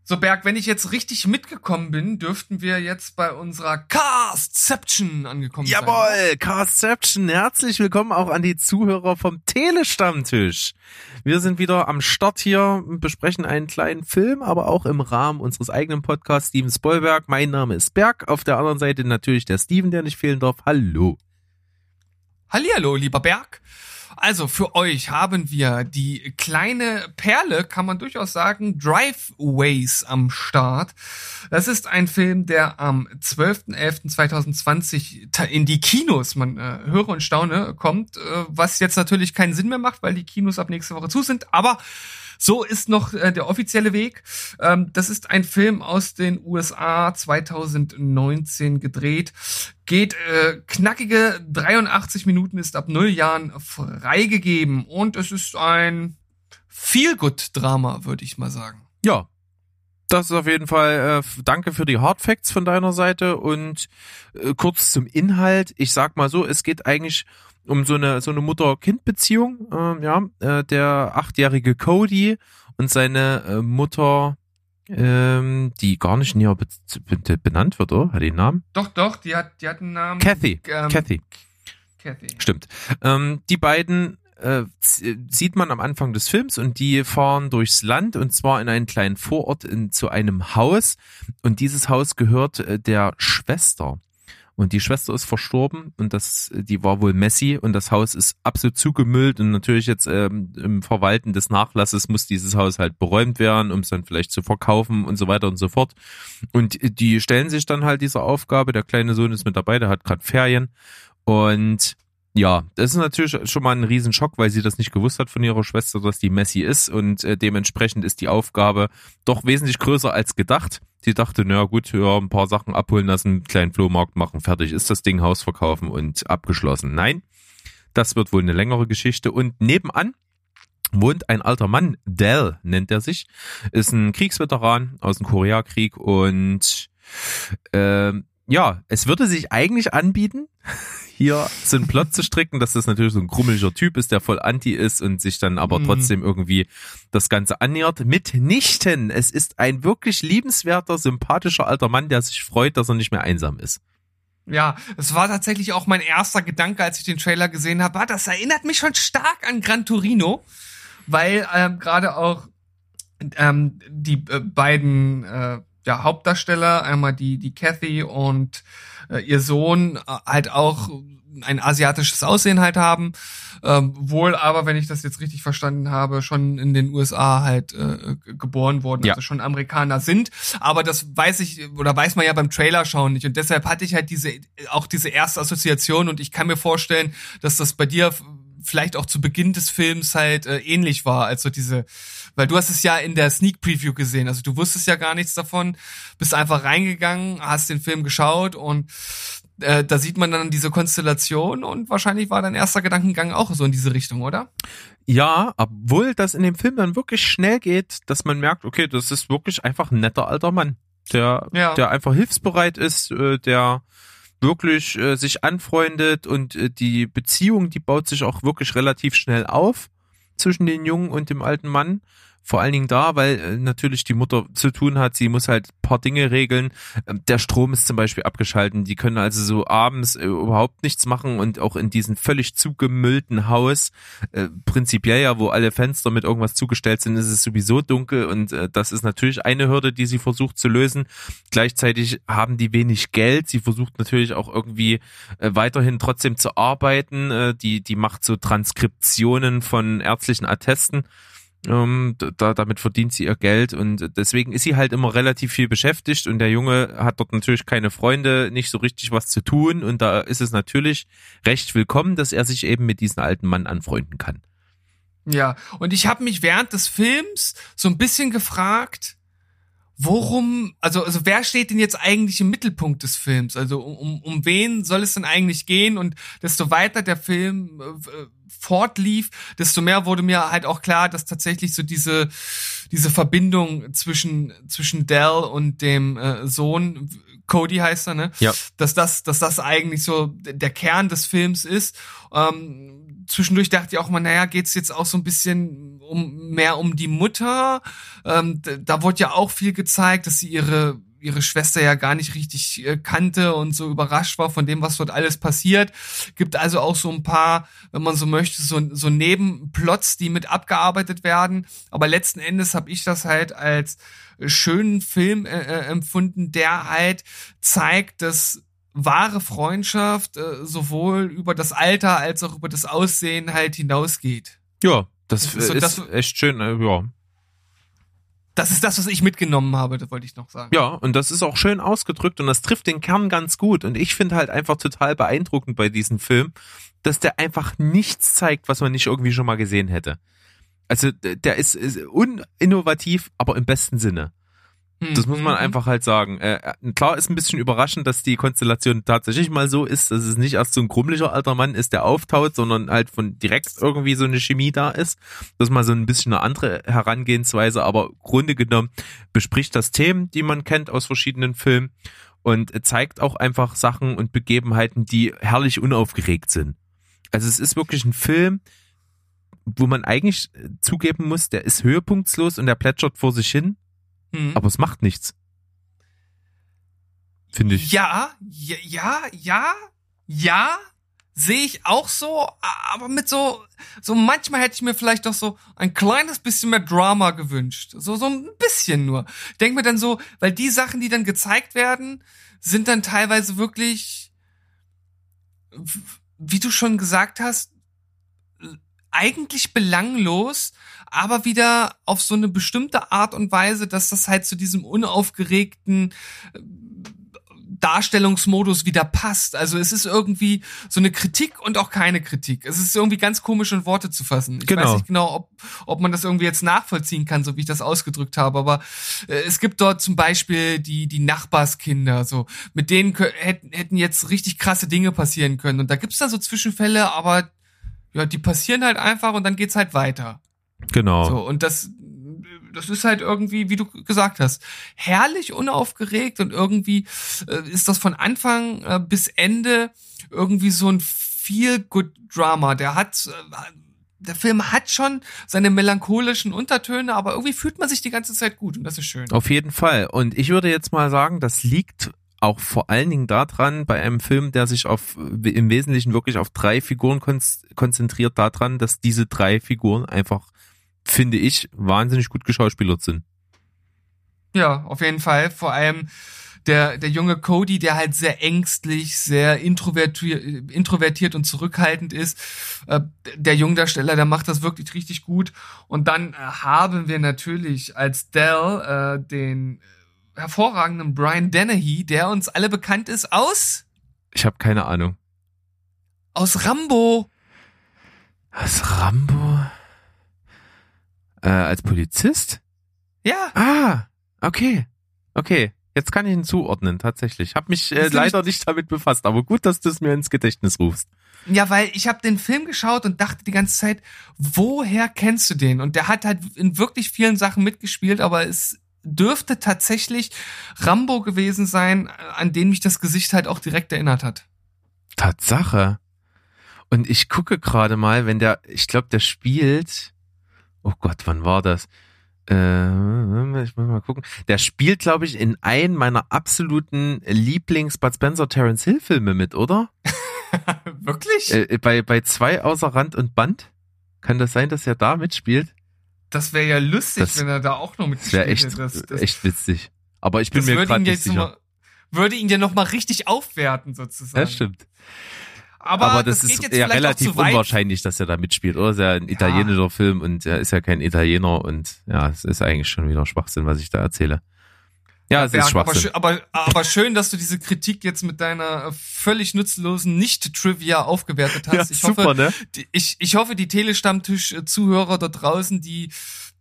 So, Berg, wenn ich jetzt richtig mitgekommen bin, dürften wir jetzt bei unserer Castception angekommen sein. Jawohl, Carception, herzlich willkommen auch an die Zuhörer vom Telestammtisch. Wir sind wieder am Start hier, besprechen einen kleinen Film, aber auch im Rahmen unseres eigenen Podcasts Steven Spoilberg. Mein Name ist Berg, auf der anderen Seite natürlich der Steven, der nicht fehlen darf. Hallo. Hallihallo, lieber Berg. Also für euch haben wir die kleine Perle, kann man durchaus sagen, Driveways am Start. Das ist ein Film, der am 12.11.2020 ta- in die Kinos, man äh, höre und staune, kommt, äh, was jetzt natürlich keinen Sinn mehr macht, weil die Kinos ab nächste Woche zu sind, aber so ist noch äh, der offizielle Weg. Ähm, das ist ein Film aus den USA 2019 gedreht. Geht äh, knackige 83 Minuten, ist ab null Jahren freigegeben und es ist ein Feel-Good-Drama, würde ich mal sagen. Ja, das ist auf jeden Fall, äh, danke für die Hard Facts von deiner Seite und äh, kurz zum Inhalt. Ich sag mal so, es geht eigentlich um so eine so eine Mutter-Kind-Beziehung. Ähm, ja, äh, der achtjährige Cody und seine äh, Mutter, ähm, die gar nicht näher be be benannt wird, oder? Hat die einen Namen? Doch, doch, die hat, die hat einen Namen. Kathy. Ähm, Kathy. Kathy. Stimmt. Ähm, die beiden äh, sieht man am Anfang des Films und die fahren durchs Land und zwar in einen kleinen Vorort in, zu einem Haus und dieses Haus gehört äh, der Schwester. Und die Schwester ist verstorben und das, die war wohl Messi und das Haus ist absolut zugemüllt und natürlich jetzt ähm, im Verwalten des Nachlasses muss dieses Haus halt beräumt werden, um es dann vielleicht zu verkaufen und so weiter und so fort. Und die stellen sich dann halt dieser Aufgabe. Der kleine Sohn ist mit dabei, der hat gerade Ferien und ja, das ist natürlich schon mal ein Riesenschock, weil sie das nicht gewusst hat von ihrer Schwester, dass die Messi ist und äh, dementsprechend ist die Aufgabe doch wesentlich größer als gedacht. Sie dachte, na gut, ja, ein paar Sachen abholen lassen, einen kleinen Flohmarkt machen, fertig ist das Ding, Haus verkaufen und abgeschlossen. Nein, das wird wohl eine längere Geschichte und nebenan wohnt ein alter Mann, Dell nennt er sich, ist ein Kriegsveteran aus dem Koreakrieg und äh, ja, es würde sich eigentlich anbieten, hier so einen Plot zu stricken, dass das natürlich so ein krummeliger Typ ist, der voll anti ist und sich dann aber Mhm. trotzdem irgendwie das Ganze annähert. Mitnichten. Es ist ein wirklich liebenswerter, sympathischer alter Mann, der sich freut, dass er nicht mehr einsam ist. Ja, es war tatsächlich auch mein erster Gedanke, als ich den Trailer gesehen habe. Ah, das erinnert mich schon stark an Gran Torino, weil ähm, gerade auch ähm, die äh, beiden äh, ja, Hauptdarsteller, einmal die die Kathy und äh, ihr Sohn, äh, halt auch ein asiatisches Aussehen halt haben, ähm, wohl aber, wenn ich das jetzt richtig verstanden habe, schon in den USA halt äh, geboren wurden, Ja. also schon Amerikaner sind. Aber das weiß ich oder weiß man ja beim Trailer schauen nicht. Und deshalb hatte ich halt diese auch diese erste Assoziation und ich kann mir vorstellen, dass das bei dir vielleicht auch zu Beginn des Films halt äh, ähnlich war, also diese, weil du hast es ja in der Sneak Preview gesehen, also du wusstest ja gar nichts davon, bist einfach reingegangen, hast den Film geschaut und äh, da sieht man dann diese Konstellation und wahrscheinlich war dein erster Gedankengang auch so in diese Richtung, oder? Ja, obwohl das in dem Film dann wirklich schnell geht, dass man merkt, okay, das ist wirklich einfach ein netter alter Mann, der, Ja. der einfach hilfsbereit ist, äh, der wirklich äh, sich anfreundet und äh, die Beziehung, die baut sich auch wirklich relativ schnell auf zwischen den Jungen und dem alten Mann. Vor allen Dingen da, weil äh, natürlich die Mutter zu tun hat, sie muss halt paar Dinge regeln. Ähm, Der Strom ist zum Beispiel abgeschalten, die können also so abends äh, überhaupt nichts machen und auch in diesem völlig zugemüllten Haus, äh, prinzipiell ja, wo alle Fenster mit irgendwas zugestellt sind, ist es sowieso dunkel und äh, das ist natürlich eine Hürde, die sie versucht zu lösen. Gleichzeitig haben die wenig Geld. Sie versucht natürlich auch irgendwie äh, weiterhin trotzdem zu arbeiten. Äh, die, die macht so Transkriptionen von ärztlichen Attesten. Ähm, da, damit verdient sie ihr Geld und deswegen ist sie halt immer relativ viel beschäftigt und der Junge hat dort natürlich keine Freunde, nicht so richtig was zu tun und da ist es natürlich recht willkommen, dass er sich eben mit diesem alten Mann anfreunden kann. Ja, und ich habe mich während des Films so ein bisschen gefragt, worum, also, also wer steht denn jetzt eigentlich im Mittelpunkt des Films? Also um, um, wen soll es denn eigentlich gehen? Und desto weiter der Film äh, fortlief, desto mehr wurde mir halt auch klar, dass tatsächlich so diese, diese Verbindung zwischen, zwischen Dell und dem äh, Sohn, Cody heißt er, ne? Ja. Dass das, dass das eigentlich so der Kern des Films ist. Ähm, zwischendurch dachte ich auch mal, naja, geht's jetzt auch so ein bisschen um mehr um die Mutter. Ähm, d- da wurde ja auch viel gezeigt, dass sie ihre ihre Schwester ja gar nicht richtig äh, kannte und so überrascht war von dem, was dort alles passiert. Gibt also auch so ein paar, wenn man so möchte, so, so Nebenplots, die mit abgearbeitet werden. Aber letzten Endes habe ich das halt als schönen Film äh, äh, empfunden, der halt zeigt, dass wahre Freundschaft äh, sowohl über das Alter als auch über das Aussehen halt hinausgeht. Ja, das, Das ist so ist das- echt schön, äh, ja. Das ist das, was ich mitgenommen habe, das wollte ich noch sagen. Ja, und das ist auch schön ausgedrückt und das trifft den Kern ganz gut. Und ich finde halt einfach total beeindruckend bei diesem Film, dass der einfach nichts zeigt, was man nicht irgendwie schon mal gesehen hätte. Also der ist, ist uninnovativ, aber im besten Sinne. Das muss man Mhm. einfach halt sagen. Äh, klar ist ein bisschen überraschend, dass die Konstellation tatsächlich mal so ist, dass es nicht erst so ein krummeliger alter Mann ist, der auftaut, sondern halt von direkt irgendwie so eine Chemie da ist. Das ist mal so ein bisschen eine andere Herangehensweise, aber Grunde genommen bespricht das Themen, die man kennt aus verschiedenen Filmen und zeigt auch einfach Sachen und Begebenheiten, die herrlich unaufgeregt sind. Also es ist wirklich ein Film, wo man eigentlich zugeben muss, der ist höhepunktslos und der plätschert vor sich hin, Mhm. aber es macht nichts. Finde ich. Ja, ja, ja, ja, ja, sehe ich auch so, aber mit so, so manchmal hätte ich mir vielleicht doch so ein kleines bisschen mehr Drama gewünscht. So, so ein bisschen nur. Ich denke mir dann so, weil die Sachen, die dann gezeigt werden, sind dann teilweise wirklich wie du schon gesagt hast, eigentlich belanglos, aber wieder auf so eine bestimmte Art und Weise, dass das halt zu diesem unaufgeregten äh, Darstellungsmodus wieder passt. Also es ist irgendwie so eine Kritik und auch keine Kritik. Es ist irgendwie ganz komisch in Worte zu fassen. Ich Genau. weiß nicht genau, ob, ob man das irgendwie jetzt nachvollziehen kann, so wie ich das ausgedrückt habe. Aber äh, es gibt dort zum Beispiel die, die Nachbarskinder, so mit denen hätten, hätten jetzt richtig krasse Dinge passieren können. Und da gibt's da so Zwischenfälle, aber ja, die passieren halt einfach und dann geht's halt weiter. Genau. So, und das, das ist halt irgendwie, wie du gesagt hast, herrlich unaufgeregt und irgendwie äh, ist das von Anfang äh, bis Ende irgendwie so ein Feel-Good-Drama. Der hat, äh, der Film hat schon seine melancholischen Untertöne, aber irgendwie fühlt man sich die ganze Zeit gut und das ist schön. Auf jeden Fall. Und ich würde jetzt mal sagen, das liegt auch vor allen Dingen daran, bei einem Film, der sich auf im Wesentlichen wirklich auf drei Figuren kon konzentriert, daran, dass diese drei Figuren einfach, finde ich, wahnsinnig gut geschauspielert sind. Ja, auf jeden Fall. Vor allem der, der junge Cody, der halt sehr ängstlich, sehr introvertiert, introvertiert und zurückhaltend ist. Äh, Der Jungdarsteller, der macht das wirklich richtig gut. Und dann haben wir natürlich als Dell äh, den hervorragenden Brian Dennehy, der uns alle bekannt ist aus, Ich habe keine Ahnung. aus Rambo. Was, Rambo? Äh, als Polizist? Ja, Ah, okay. Okay. Jetzt kann ich ihn zuordnen, tatsächlich. Hab mich äh, leider nicht damit befasst, aber gut, dass du es mir ins Gedächtnis rufst. Ja, weil ich habe den Film geschaut und dachte die ganze Zeit, woher kennst du den? Und der hat halt in wirklich vielen Sachen mitgespielt, aber es dürfte tatsächlich Rambo gewesen sein, an den mich das Gesicht halt auch direkt erinnert hat. Tatsache. Und ich gucke gerade mal, wenn der, ich glaube, der spielt. Oh Gott, wann war das? Äh, ich muss mal gucken. Der spielt, glaube ich, in einem meiner absoluten Lieblings-Bud Spencer Terence Hill Filme mit, oder? Wirklich? Äh, bei, bei zwei außer Rand und Band? Kann das sein, dass er da mitspielt? Das wäre ja lustig, das- wenn er da auch noch Das wäre echt. Das, das, echt witzig. Aber ich bin das mir gerade nicht sicher. mal, würde ihn ja noch mal richtig aufwerten sozusagen. Ja, stimmt. Aber, Aber, das, geht ist ja relativ unwahrscheinlich, dass er da mitspielt, oder? Es ist ja ein italienischer Film und er ist ja kein Italiener und ja, es ist eigentlich schon wieder Schwachsinn, was ich da erzähle. Ja, es ist aber, Schwachsinn. schön, aber, aber schön, dass du diese Kritik jetzt mit deiner äh, völlig nutzlosen Nicht-Trivia aufgewertet hast. Ja, ich super, hoffe, ne? die, ich, ich hoffe, die Telestammtisch-Zuhörer da draußen, die,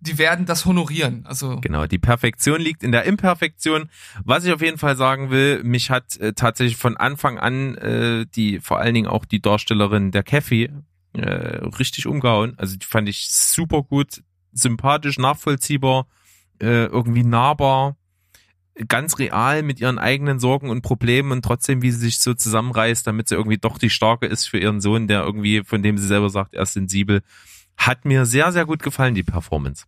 die werden das honorieren. Also, Genau, die Perfektion liegt in der Imperfektion. Was ich auf jeden Fall sagen will, mich hat äh, tatsächlich von Anfang an äh, die, vor allen Dingen auch die Darstellerin der Kathy äh, richtig umgehauen. Also die fand ich super gut, sympathisch, nachvollziehbar, äh, irgendwie nahbar, ganz real mit ihren eigenen Sorgen und Problemen und trotzdem, wie sie sich so zusammenreißt, damit sie irgendwie doch die Starke ist für ihren Sohn, der irgendwie, von dem sie selber sagt, er ist sensibel. Hat mir sehr, sehr gut gefallen, die Performance.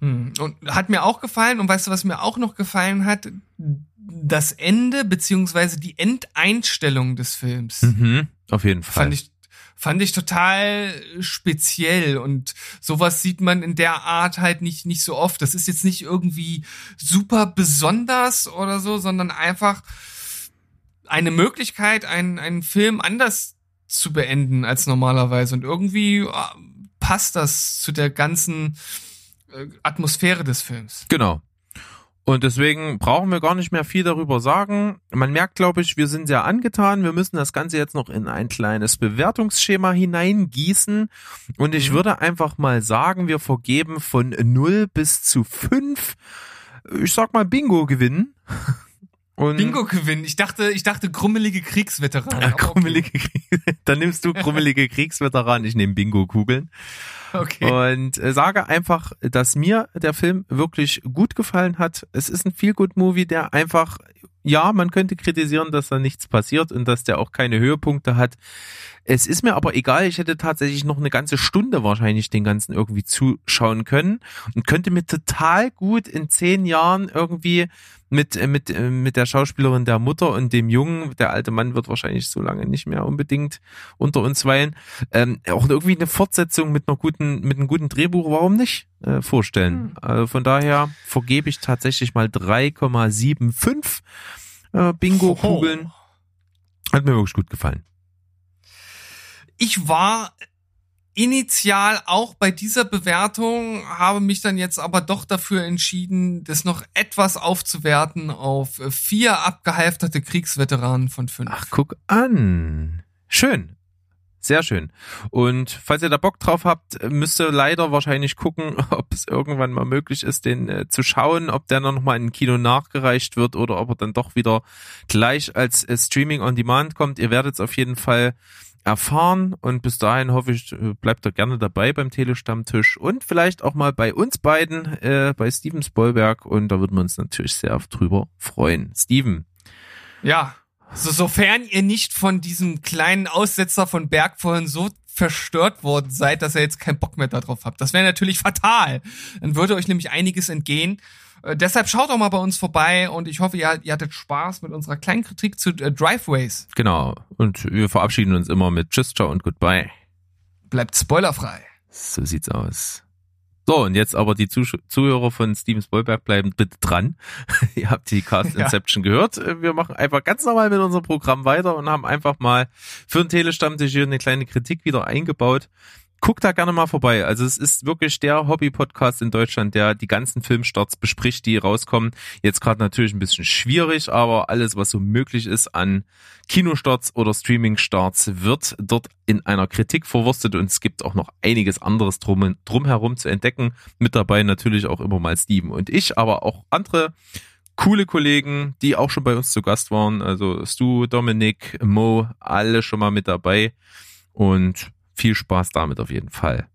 hm. und hat mir auch gefallen. Und weißt du, was mir auch noch gefallen hat? Das Ende, beziehungsweise die Endeinstellung des Films. Mhm, auf jeden Fall. fand ich fand ich total speziell und sowas sieht man in der Art halt nicht nicht so oft. Das ist jetzt nicht irgendwie super besonders oder so, sondern einfach eine Möglichkeit, einen einen Film anders zu beenden als normalerweise und irgendwie äh, passt das zu der ganzen äh, Atmosphäre des Films. Genau. Und deswegen brauchen wir gar nicht mehr viel darüber sagen. Man merkt, glaube ich, wir sind sehr angetan. Wir müssen das Ganze jetzt noch in ein kleines Bewertungsschema hineingießen. Und ich Mhm. würde einfach mal sagen, wir vergeben von 0 bis zu 5. Ich sag mal Bingo gewinnen. Und Bingo gewinnen. Ich dachte, ich dachte krummelige Kriegsveteranen. Ja, okay. krummelige Krieg Dann nimmst du krummelige Kriegsveteran, ich nehme Bingo-Kugeln. Okay. Und äh, sage einfach, dass mir der Film wirklich gut gefallen hat. Es ist ein Feel-Good-Movie, der einfach, ja, man könnte kritisieren, dass da nichts passiert und dass der auch keine Höhepunkte hat. Es ist mir aber egal, ich hätte tatsächlich noch eine ganze Stunde wahrscheinlich den ganzen irgendwie zuschauen können und könnte mir total gut in zehn Jahren irgendwie mit, äh, mit, äh, mit der Schauspielerin der Mutter und dem Jungen, der alte Mann wird wahrscheinlich so lange nicht mehr unbedingt unter uns weilen, ähm, auch irgendwie eine Fortsetzung mit einer guten, mit einem guten Drehbuch, warum nicht, äh, vorstellen. Also von daher vergebe ich tatsächlich mal 3,75 äh, Bingo-Kugeln. Hat mir wirklich gut gefallen. ich war initial auch bei dieser Bewertung, habe mich dann jetzt aber doch dafür entschieden, das noch etwas aufzuwerten auf vier abgehalfterte Kriegsveteranen von fünf. Ach, guck an. Schön. Sehr schön. Und falls ihr da Bock drauf habt, müsst ihr leider wahrscheinlich gucken, ob es irgendwann mal möglich ist, den äh, zu schauen, ob der dann nochmal in Kino nachgereicht wird oder ob er dann doch wieder gleich als äh, Streaming on Demand kommt. Ihr werdet es auf jeden Fall erfahren und bis dahin hoffe ich, äh, bleibt ihr gerne dabei beim Telestammtisch und vielleicht auch mal bei uns beiden, äh, bei Steven Spoilberg und da würden wir uns natürlich sehr drüber freuen. Steven. Ja, so, sofern ihr nicht von diesem kleinen Aussetzer von Berg vorhin so verstört worden seid, dass ihr jetzt keinen Bock mehr darauf habt. Das wäre natürlich fatal. Dann würde euch nämlich einiges entgehen. Äh, deshalb schaut doch mal bei uns vorbei und ich hoffe, ihr, ihr hattet Spaß mit unserer kleinen Kritik zu äh, Driveways. Genau. Und wir verabschieden uns immer mit Tschüss, ciao und goodbye. Bleibt spoilerfrei. So sieht's aus. So, und jetzt aber die Zuh Zuhörer von Steven Spielberg bleiben bitte dran. Ihr habt die Cast Ja. Inception gehört. Wir machen einfach ganz normal mit unserem Programm weiter und haben einfach mal für den Telestammtisch hier eine kleine Kritik wieder eingebaut. Guckt da gerne mal vorbei. Also es ist wirklich der Hobby-Podcast in Deutschland, der die ganzen Filmstarts bespricht, die rauskommen. Jetzt gerade natürlich ein bisschen schwierig, aber alles, was so möglich ist an Kinostarts oder Streaming-Starts, wird dort in einer Kritik verwurstet und es gibt auch noch einiges anderes drum, drumherum zu entdecken. Mit dabei natürlich auch immer mal Steven und ich, aber auch andere coole Kollegen, die auch schon bei uns zu Gast waren. Also Stu, Dominik, Mo, alle schon mal mit dabei. Und viel Spaß damit auf jeden Fall.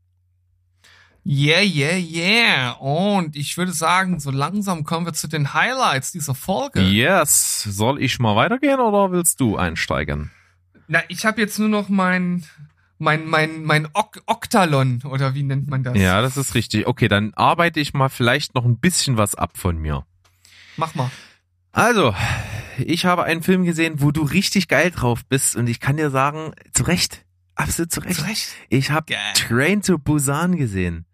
Yeah, yeah, yeah. Und ich würde sagen, so langsam kommen wir zu den Highlights dieser Folge. Yes. Soll ich mal weitergehen oder willst du einsteigen? Na, ich habe jetzt nur noch mein mein mein mein ok Oktalon oder wie nennt man das? Ja, das ist richtig. Okay, dann arbeite ich mal vielleicht noch ein bisschen was ab von mir. Mach mal. Also, ich habe einen Film gesehen, wo du richtig geil drauf bist und ich kann dir sagen, zu Recht, absolut zu Recht. Zurecht. Ich habe. Train to Busan gesehen.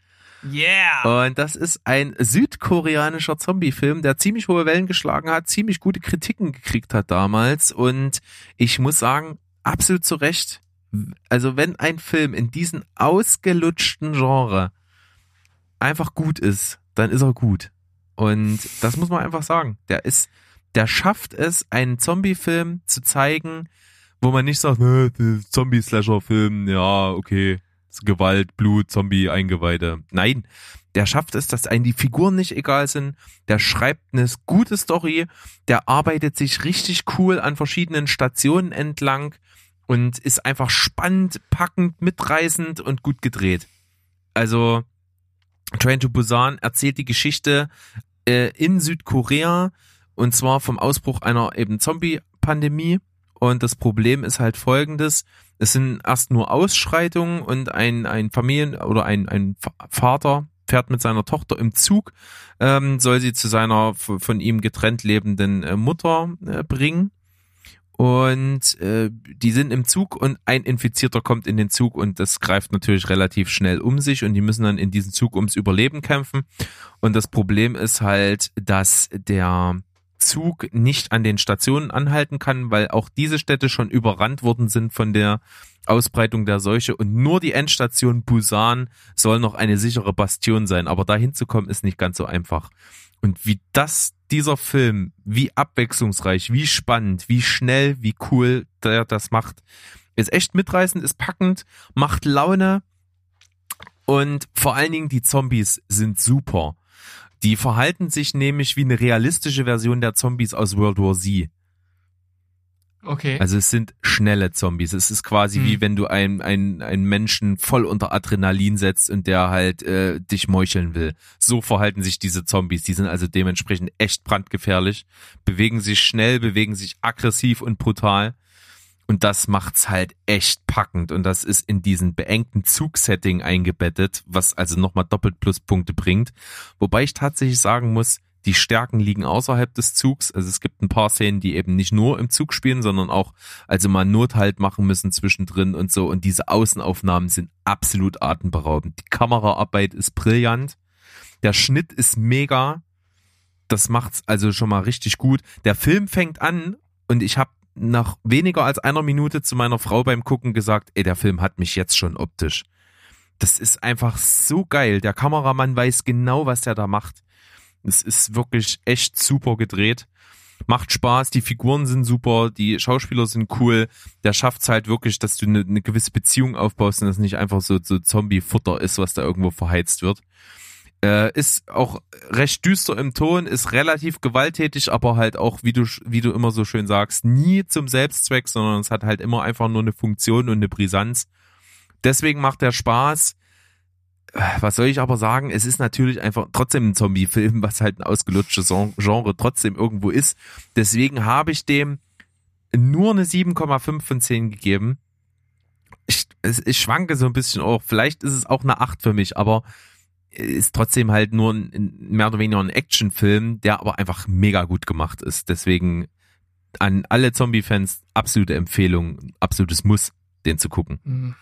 Yeah. Und das ist ein südkoreanischer Zombie-Film, der ziemlich hohe Wellen geschlagen hat, ziemlich gute Kritiken gekriegt hat damals. Und ich muss sagen, absolut zu Recht. Also wenn ein Film in diesem ausgelutschten Genre einfach gut ist, dann ist er gut. Und das muss man einfach sagen. Der ist, der schafft es, einen Zombie-Film zu zeigen, wo man nicht sagt, ne, Zombie-Slasher-Film, ja, okay, Gewalt, Blut, Zombie, Eingeweide. Nein, der schafft es, dass einem die Figuren nicht egal sind. Der schreibt eine gute Story. Der arbeitet sich richtig cool an verschiedenen Stationen entlang und ist einfach spannend, packend, mitreißend und gut gedreht. Also Train to Busan erzählt die Geschichte äh, in Südkorea und zwar vom Ausbruch einer eben Zombie-Pandemie. Und das Problem ist halt folgendes. Es sind erst nur Ausschreitungen und ein, ein Familien- oder ein, ein Va- Vater fährt mit seiner Tochter im Zug, ähm, soll sie zu seiner von ihm getrennt lebenden äh, Mutter äh, bringen. Und äh, die sind im Zug und ein Infizierter kommt in den Zug und das greift natürlich relativ schnell um sich und die müssen dann in diesem Zug ums Überleben kämpfen. Und das Problem ist halt, dass der Zug nicht an den Stationen anhalten kann, weil auch diese Städte schon überrannt worden sind von der Ausbreitung der Seuche und nur die Endstation Busan soll noch eine sichere Bastion sein. Aber dahin zu kommen ist nicht ganz so einfach. Und wie das, dieser Film, wie abwechslungsreich, wie spannend, wie schnell, wie cool der das macht, ist echt mitreißend, ist packend, macht Laune und vor allen Dingen die Zombies sind super. Die verhalten sich nämlich wie eine realistische Version der Zombies aus World War Z. Okay. Also es sind schnelle Zombies. Es ist quasi Hm. wie wenn du einen, einen, einen Menschen voll unter Adrenalin setzt und der halt äh, dich meucheln will. So verhalten sich diese Zombies. Die sind also dementsprechend echt brandgefährlich, bewegen sich schnell, bewegen sich aggressiv und brutal. Und das macht's halt echt packend. Und das ist in diesen beengten Zugsetting eingebettet, was also nochmal doppelt Pluspunkte bringt. Wobei ich tatsächlich sagen muss, die Stärken liegen außerhalb des Zugs. Also es gibt ein paar Szenen, die eben nicht nur im Zug spielen, sondern auch also mal Nothalt machen müssen zwischendrin und so. Und diese Außenaufnahmen sind absolut atemberaubend. Die Kameraarbeit ist brillant. Der Schnitt ist mega. Das macht's also schon mal richtig gut. Der Film fängt an und ich habe nach weniger als einer Minute zu meiner Frau beim Gucken gesagt, ey, der Film hat mich jetzt schon optisch. Das ist einfach so geil. Der Kameramann weiß genau, was der da macht. Es ist wirklich echt super gedreht. Macht Spaß, die Figuren sind super, die Schauspieler sind cool. Der schafft es halt wirklich, dass du eine, eine gewisse Beziehung aufbaust und das nicht einfach so, so Zombie-Futter ist, was da irgendwo verheizt wird. Äh, ist auch recht düster im Ton, ist relativ gewalttätig, aber halt auch, wie du, wie du immer so schön sagst, nie zum Selbstzweck, sondern es hat halt immer einfach nur eine Funktion und eine Brisanz. Deswegen macht der Spaß. Was soll ich aber sagen? Es ist natürlich einfach trotzdem ein Zombie-Film, was halt ein ausgelutschtes Genre trotzdem irgendwo ist. Deswegen habe ich dem nur eine 7,5 von 10 gegeben. Ich, ich schwanke so ein bisschen auch. Vielleicht ist es auch eine 8 für mich, aber ist trotzdem halt nur ein, mehr oder weniger ein Actionfilm, der aber einfach mega gut gemacht ist. Deswegen an alle Zombie-Fans absolute Empfehlung, absolutes Muss, den zu gucken. Mhm.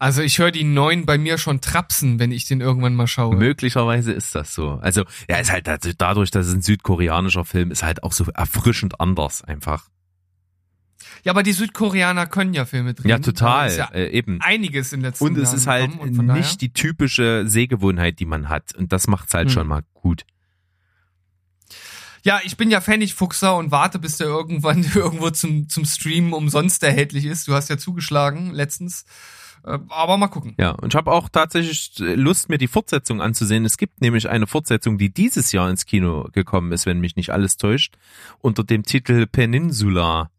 Also ich höre die neuen bei mir schon trapsen, wenn ich den irgendwann mal schaue. Möglicherweise ist das so. Also ja, ist halt dadurch, dass es ein südkoreanischer Film ist, halt auch so erfrischend anders einfach. Ja, aber die Südkoreaner können ja Filme drehen. Ja, total. Ja äh, eben. Einiges in letzter Zeit. Und es ist halt nicht die typische Sehgewohnheit, die man hat. Und das macht's halt hm. schon mal gut. Ja, ich bin ja Pfennigfuchser und warte, bis der irgendwann irgendwo zum, zum Streamen umsonst erhältlich ist. Du hast ja zugeschlagen letztens. Äh, aber mal gucken. Ja, und ich habe auch tatsächlich Lust, mir die Fortsetzung anzusehen. Es gibt nämlich eine Fortsetzung, die dieses Jahr ins Kino gekommen ist, wenn mich nicht alles täuscht, unter dem Titel Peninsula.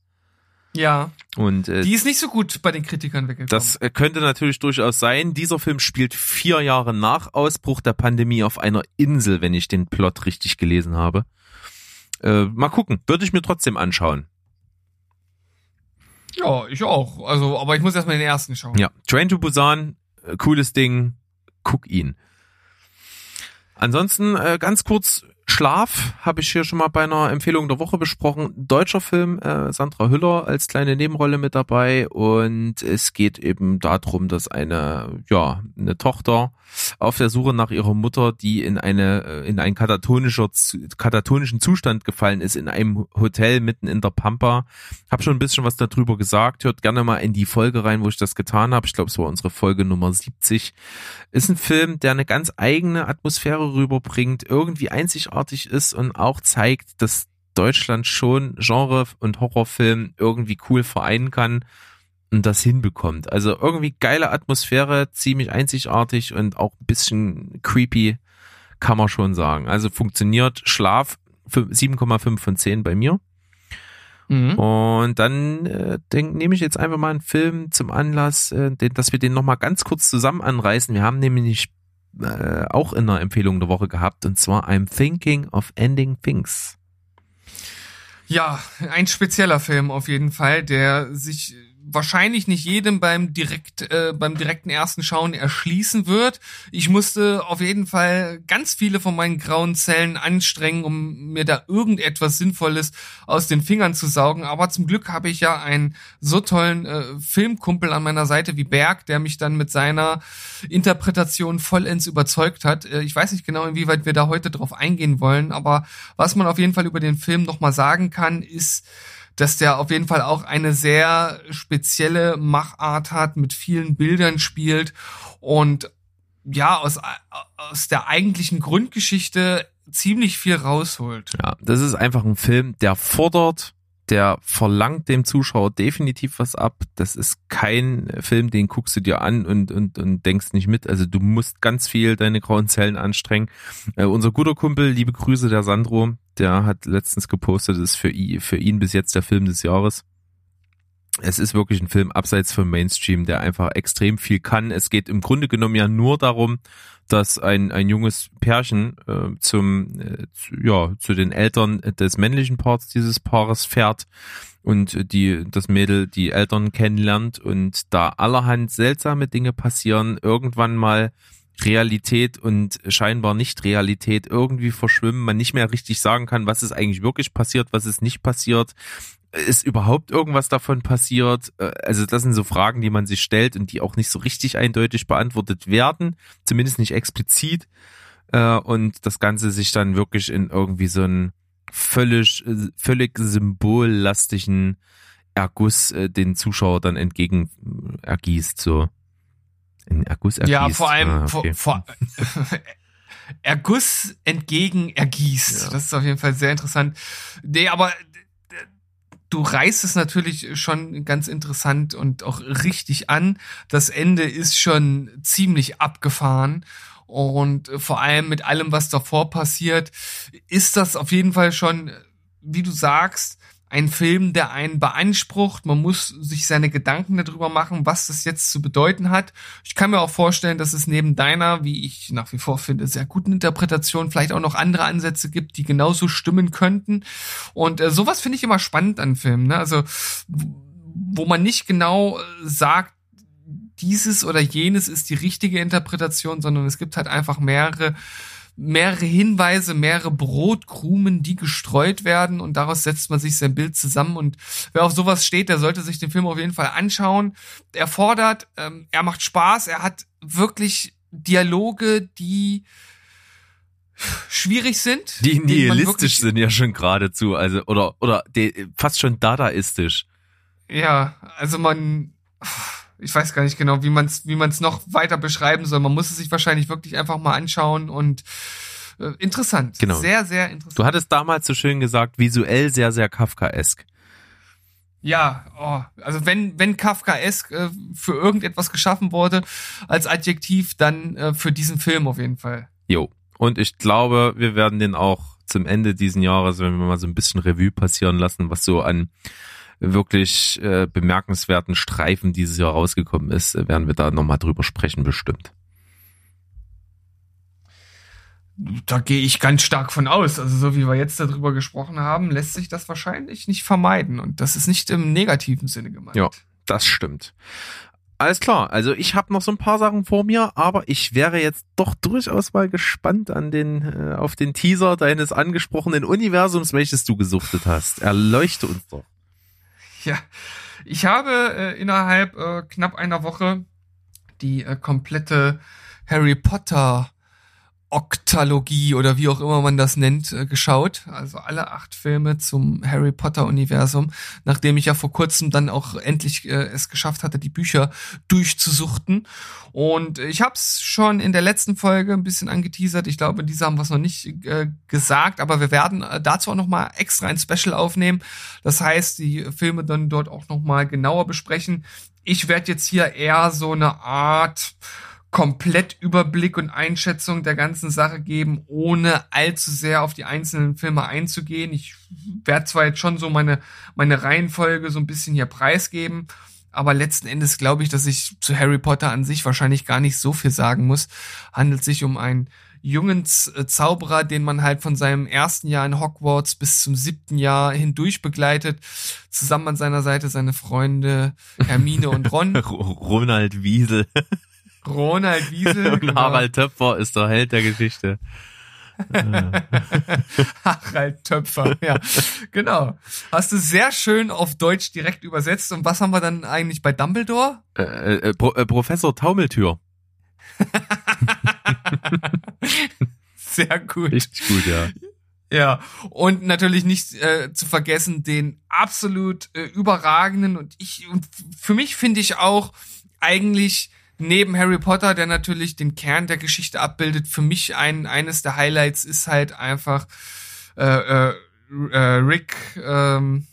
Ja. Und äh, die ist nicht so gut bei den Kritikern weggekommen. Das äh, könnte natürlich durchaus sein. Dieser Film spielt vier Jahre nach Ausbruch der Pandemie auf einer Insel, wenn ich den Plot richtig gelesen habe. Äh, mal gucken, würde ich mir trotzdem anschauen. Ja, ich auch. Also, aber ich muss erstmal den ersten schauen. Ja, Train to Busan, äh, cooles Ding, guck ihn. Ansonsten äh, ganz kurz Schlaf habe ich hier schon mal bei einer Empfehlung der Woche besprochen. Deutscher Film, äh, Sandra Hüller als kleine Nebenrolle mit dabei und es geht eben darum, dass eine ja eine Tochter auf der Suche nach ihrer Mutter, die in eine äh, in einen katatonischer katatonischen Zustand gefallen ist in einem Hotel mitten in der Pampa. Hab schon ein bisschen was darüber gesagt. Hört gerne mal in die Folge rein, wo ich das getan habe. Ich glaube, es war unsere Folge Nummer 70. Ist ein Film, der eine ganz eigene Atmosphäre rüberbringt, irgendwie einzigartig ist und auch zeigt, dass Deutschland schon Genre und Horrorfilm irgendwie cool vereinen kann und das hinbekommt. Also irgendwie geile Atmosphäre, ziemlich einzigartig und auch ein bisschen creepy, kann man schon sagen. Also funktioniert Schlaf 7,5 von 10 bei mir. Mhm. Und dann äh, denk, nehme ich jetzt einfach mal einen Film zum Anlass, äh, den, dass wir den nochmal ganz kurz zusammen anreißen. Wir haben nämlich äh, auch in der Empfehlung der Woche gehabt und zwar I'm Thinking of Ending Things. Ja, ein spezieller Film auf jeden Fall, der sich wahrscheinlich nicht jedem beim direkt äh, beim direkten ersten Schauen erschließen wird. Ich musste auf jeden Fall ganz viele von meinen grauen Zellen anstrengen, um mir da irgendetwas Sinnvolles aus den Fingern zu saugen. Aber zum Glück habe ich ja einen so tollen äh, Filmkumpel an meiner Seite wie Berg, der mich dann mit seiner Interpretation vollends überzeugt hat. Äh, ich weiß nicht genau, inwieweit wir da heute drauf eingehen wollen, aber was man auf jeden Fall über den Film nochmal sagen kann, ist, dass der auf jeden Fall auch eine sehr spezielle Machart hat, mit vielen Bildern spielt und ja, aus, aus der eigentlichen Grundgeschichte ziemlich viel rausholt. Ja, das ist einfach ein Film, der fordert, der verlangt dem Zuschauer definitiv was ab. Das ist kein Film, den guckst du dir an und, und, und denkst nicht mit. Also du musst ganz viel deine grauen Zellen anstrengen. Äh, unser guter Kumpel, liebe Grüße der Sandro, der hat letztens gepostet, ist für für ihn bis jetzt der Film des Jahres. Es ist wirklich ein Film abseits vom Mainstream, der einfach extrem viel kann. Es geht im Grunde genommen ja nur darum, dass ein, ein junges Pärchen äh, zum äh, zu, ja zu den Eltern des männlichen Parts dieses Paares fährt und die das Mädel die Eltern kennenlernt und da allerhand seltsame Dinge passieren, irgendwann mal Realität und scheinbar nicht Realität irgendwie verschwimmen, man nicht mehr richtig sagen kann, was ist eigentlich wirklich passiert, was ist nicht passiert. Ist überhaupt irgendwas davon passiert? Äh, also das sind so Fragen, die man sich stellt und die auch nicht so richtig eindeutig beantwortet werden, zumindest nicht explizit. Äh, und das Ganze sich dann wirklich in irgendwie so einen völlig, völlig symbollastigen Erguss äh, den Zuschauer dann entgegen ergießt, so. In Erguss ergießt. Ja, vor allem Ah, vor, okay. vor Erguss entgegen ergießt. Ja. Das ist auf jeden Fall sehr interessant. Nee, aber du reißt es natürlich schon ganz interessant und auch richtig an. Das Ende ist schon ziemlich abgefahren. Und vor allem mit allem, was davor passiert, ist das auf jeden Fall schon, wie du sagst, ein Film, der einen beansprucht. Man muss sich seine Gedanken darüber machen, was das jetzt zu bedeuten hat. Ich kann mir auch vorstellen, dass es neben deiner, wie ich nach wie vor finde, sehr guten Interpretation vielleicht auch noch andere Ansätze gibt, die genauso stimmen könnten. Und äh, sowas finde ich immer spannend an Filmen. Ne? Also wo man nicht genau äh, sagt, dieses oder jenes ist die richtige Interpretation, sondern es gibt halt einfach mehrere mehrere Hinweise, mehrere Brotkrumen, die gestreut werden und daraus setzt man sich sein Bild zusammen und wer auf sowas steht, der sollte sich den Film auf jeden Fall anschauen. Er fordert, ähm, er macht Spaß, er hat wirklich Dialoge, die schwierig sind. Die nihilistisch sind ja schon geradezu, also, oder, oder die, fast schon dadaistisch. Ja, also man, ich weiß gar nicht genau, wie man es wie man's noch weiter beschreiben soll. Man muss es sich wahrscheinlich wirklich einfach mal anschauen und äh, interessant. Genau. Sehr, sehr interessant. Du hattest damals so schön gesagt, visuell sehr, sehr Kafkaesk. Ja, oh, also wenn, wenn Kafkaesk äh, für irgendetwas geschaffen wurde als Adjektiv, dann äh, für diesen Film auf jeden Fall. Jo. Und ich glaube, wir werden den auch zum Ende diesen Jahres, wenn wir mal so ein bisschen Revue passieren lassen, was so an wirklich äh, bemerkenswerten Streifen dieses Jahr rausgekommen ist, äh, werden wir da nochmal drüber sprechen, bestimmt. Da gehe ich ganz stark von aus. Also so wie wir jetzt darüber gesprochen haben, lässt sich das wahrscheinlich nicht vermeiden. Und das ist nicht im negativen Sinne gemeint. Ja. Das stimmt. Alles klar, also ich habe noch so ein paar Sachen vor mir, aber ich wäre jetzt doch durchaus mal gespannt an den äh, auf den Teaser deines angesprochenen Universums, welches du gesuchtet hast. Erleuchte uns doch. Ja, ich habe äh, innerhalb äh, knapp einer Woche die äh, komplette Harry Potter Oktalogie oder wie auch immer man das nennt, äh, geschaut. Also alle acht Filme zum Harry Potter Universum, nachdem ich ja vor kurzem dann auch endlich äh, es geschafft hatte, die Bücher durchzusuchten. Und ich habe es schon in der letzten Folge ein bisschen angeteasert. Ich glaube, in dieser haben es noch nicht äh, gesagt, aber wir werden äh, dazu auch noch mal extra ein Special aufnehmen. Das heißt, die Filme dann dort auch noch mal genauer besprechen. Ich werde jetzt hier eher so eine Art Komplettüberblick und Einschätzung der ganzen Sache geben, ohne allzu sehr auf die einzelnen Filme einzugehen. Ich werde zwar jetzt schon so meine, meine Reihenfolge so ein bisschen hier preisgeben, aber letzten Endes glaube ich, dass ich zu Harry Potter an sich wahrscheinlich gar nicht so viel sagen muss. Handelt sich um einen jungen Z- Zauberer, den man halt von seinem ersten Jahr in Hogwarts bis zum siebten Jahr hindurch begleitet. Zusammen an seiner Seite seine Freunde Hermine und Ron. Ronald Wiesel Ronald Wiesel. und genau. Harald Töpfer ist der Held der Geschichte. Harald Töpfer, ja. Genau. Hast du sehr schön auf Deutsch direkt übersetzt. Und was haben wir dann eigentlich bei Dumbledore? Äh, äh, Pro äh, Professor Taumeltür. Sehr gut. Richtig gut, ja. Ja, und natürlich nicht äh, zu vergessen den absolut äh, überragenden und ich und für mich finde ich auch eigentlich neben Harry Potter, der natürlich den Kern der Geschichte abbildet, für mich ein eines der Highlights ist halt einfach äh, äh, äh, Rick ähm,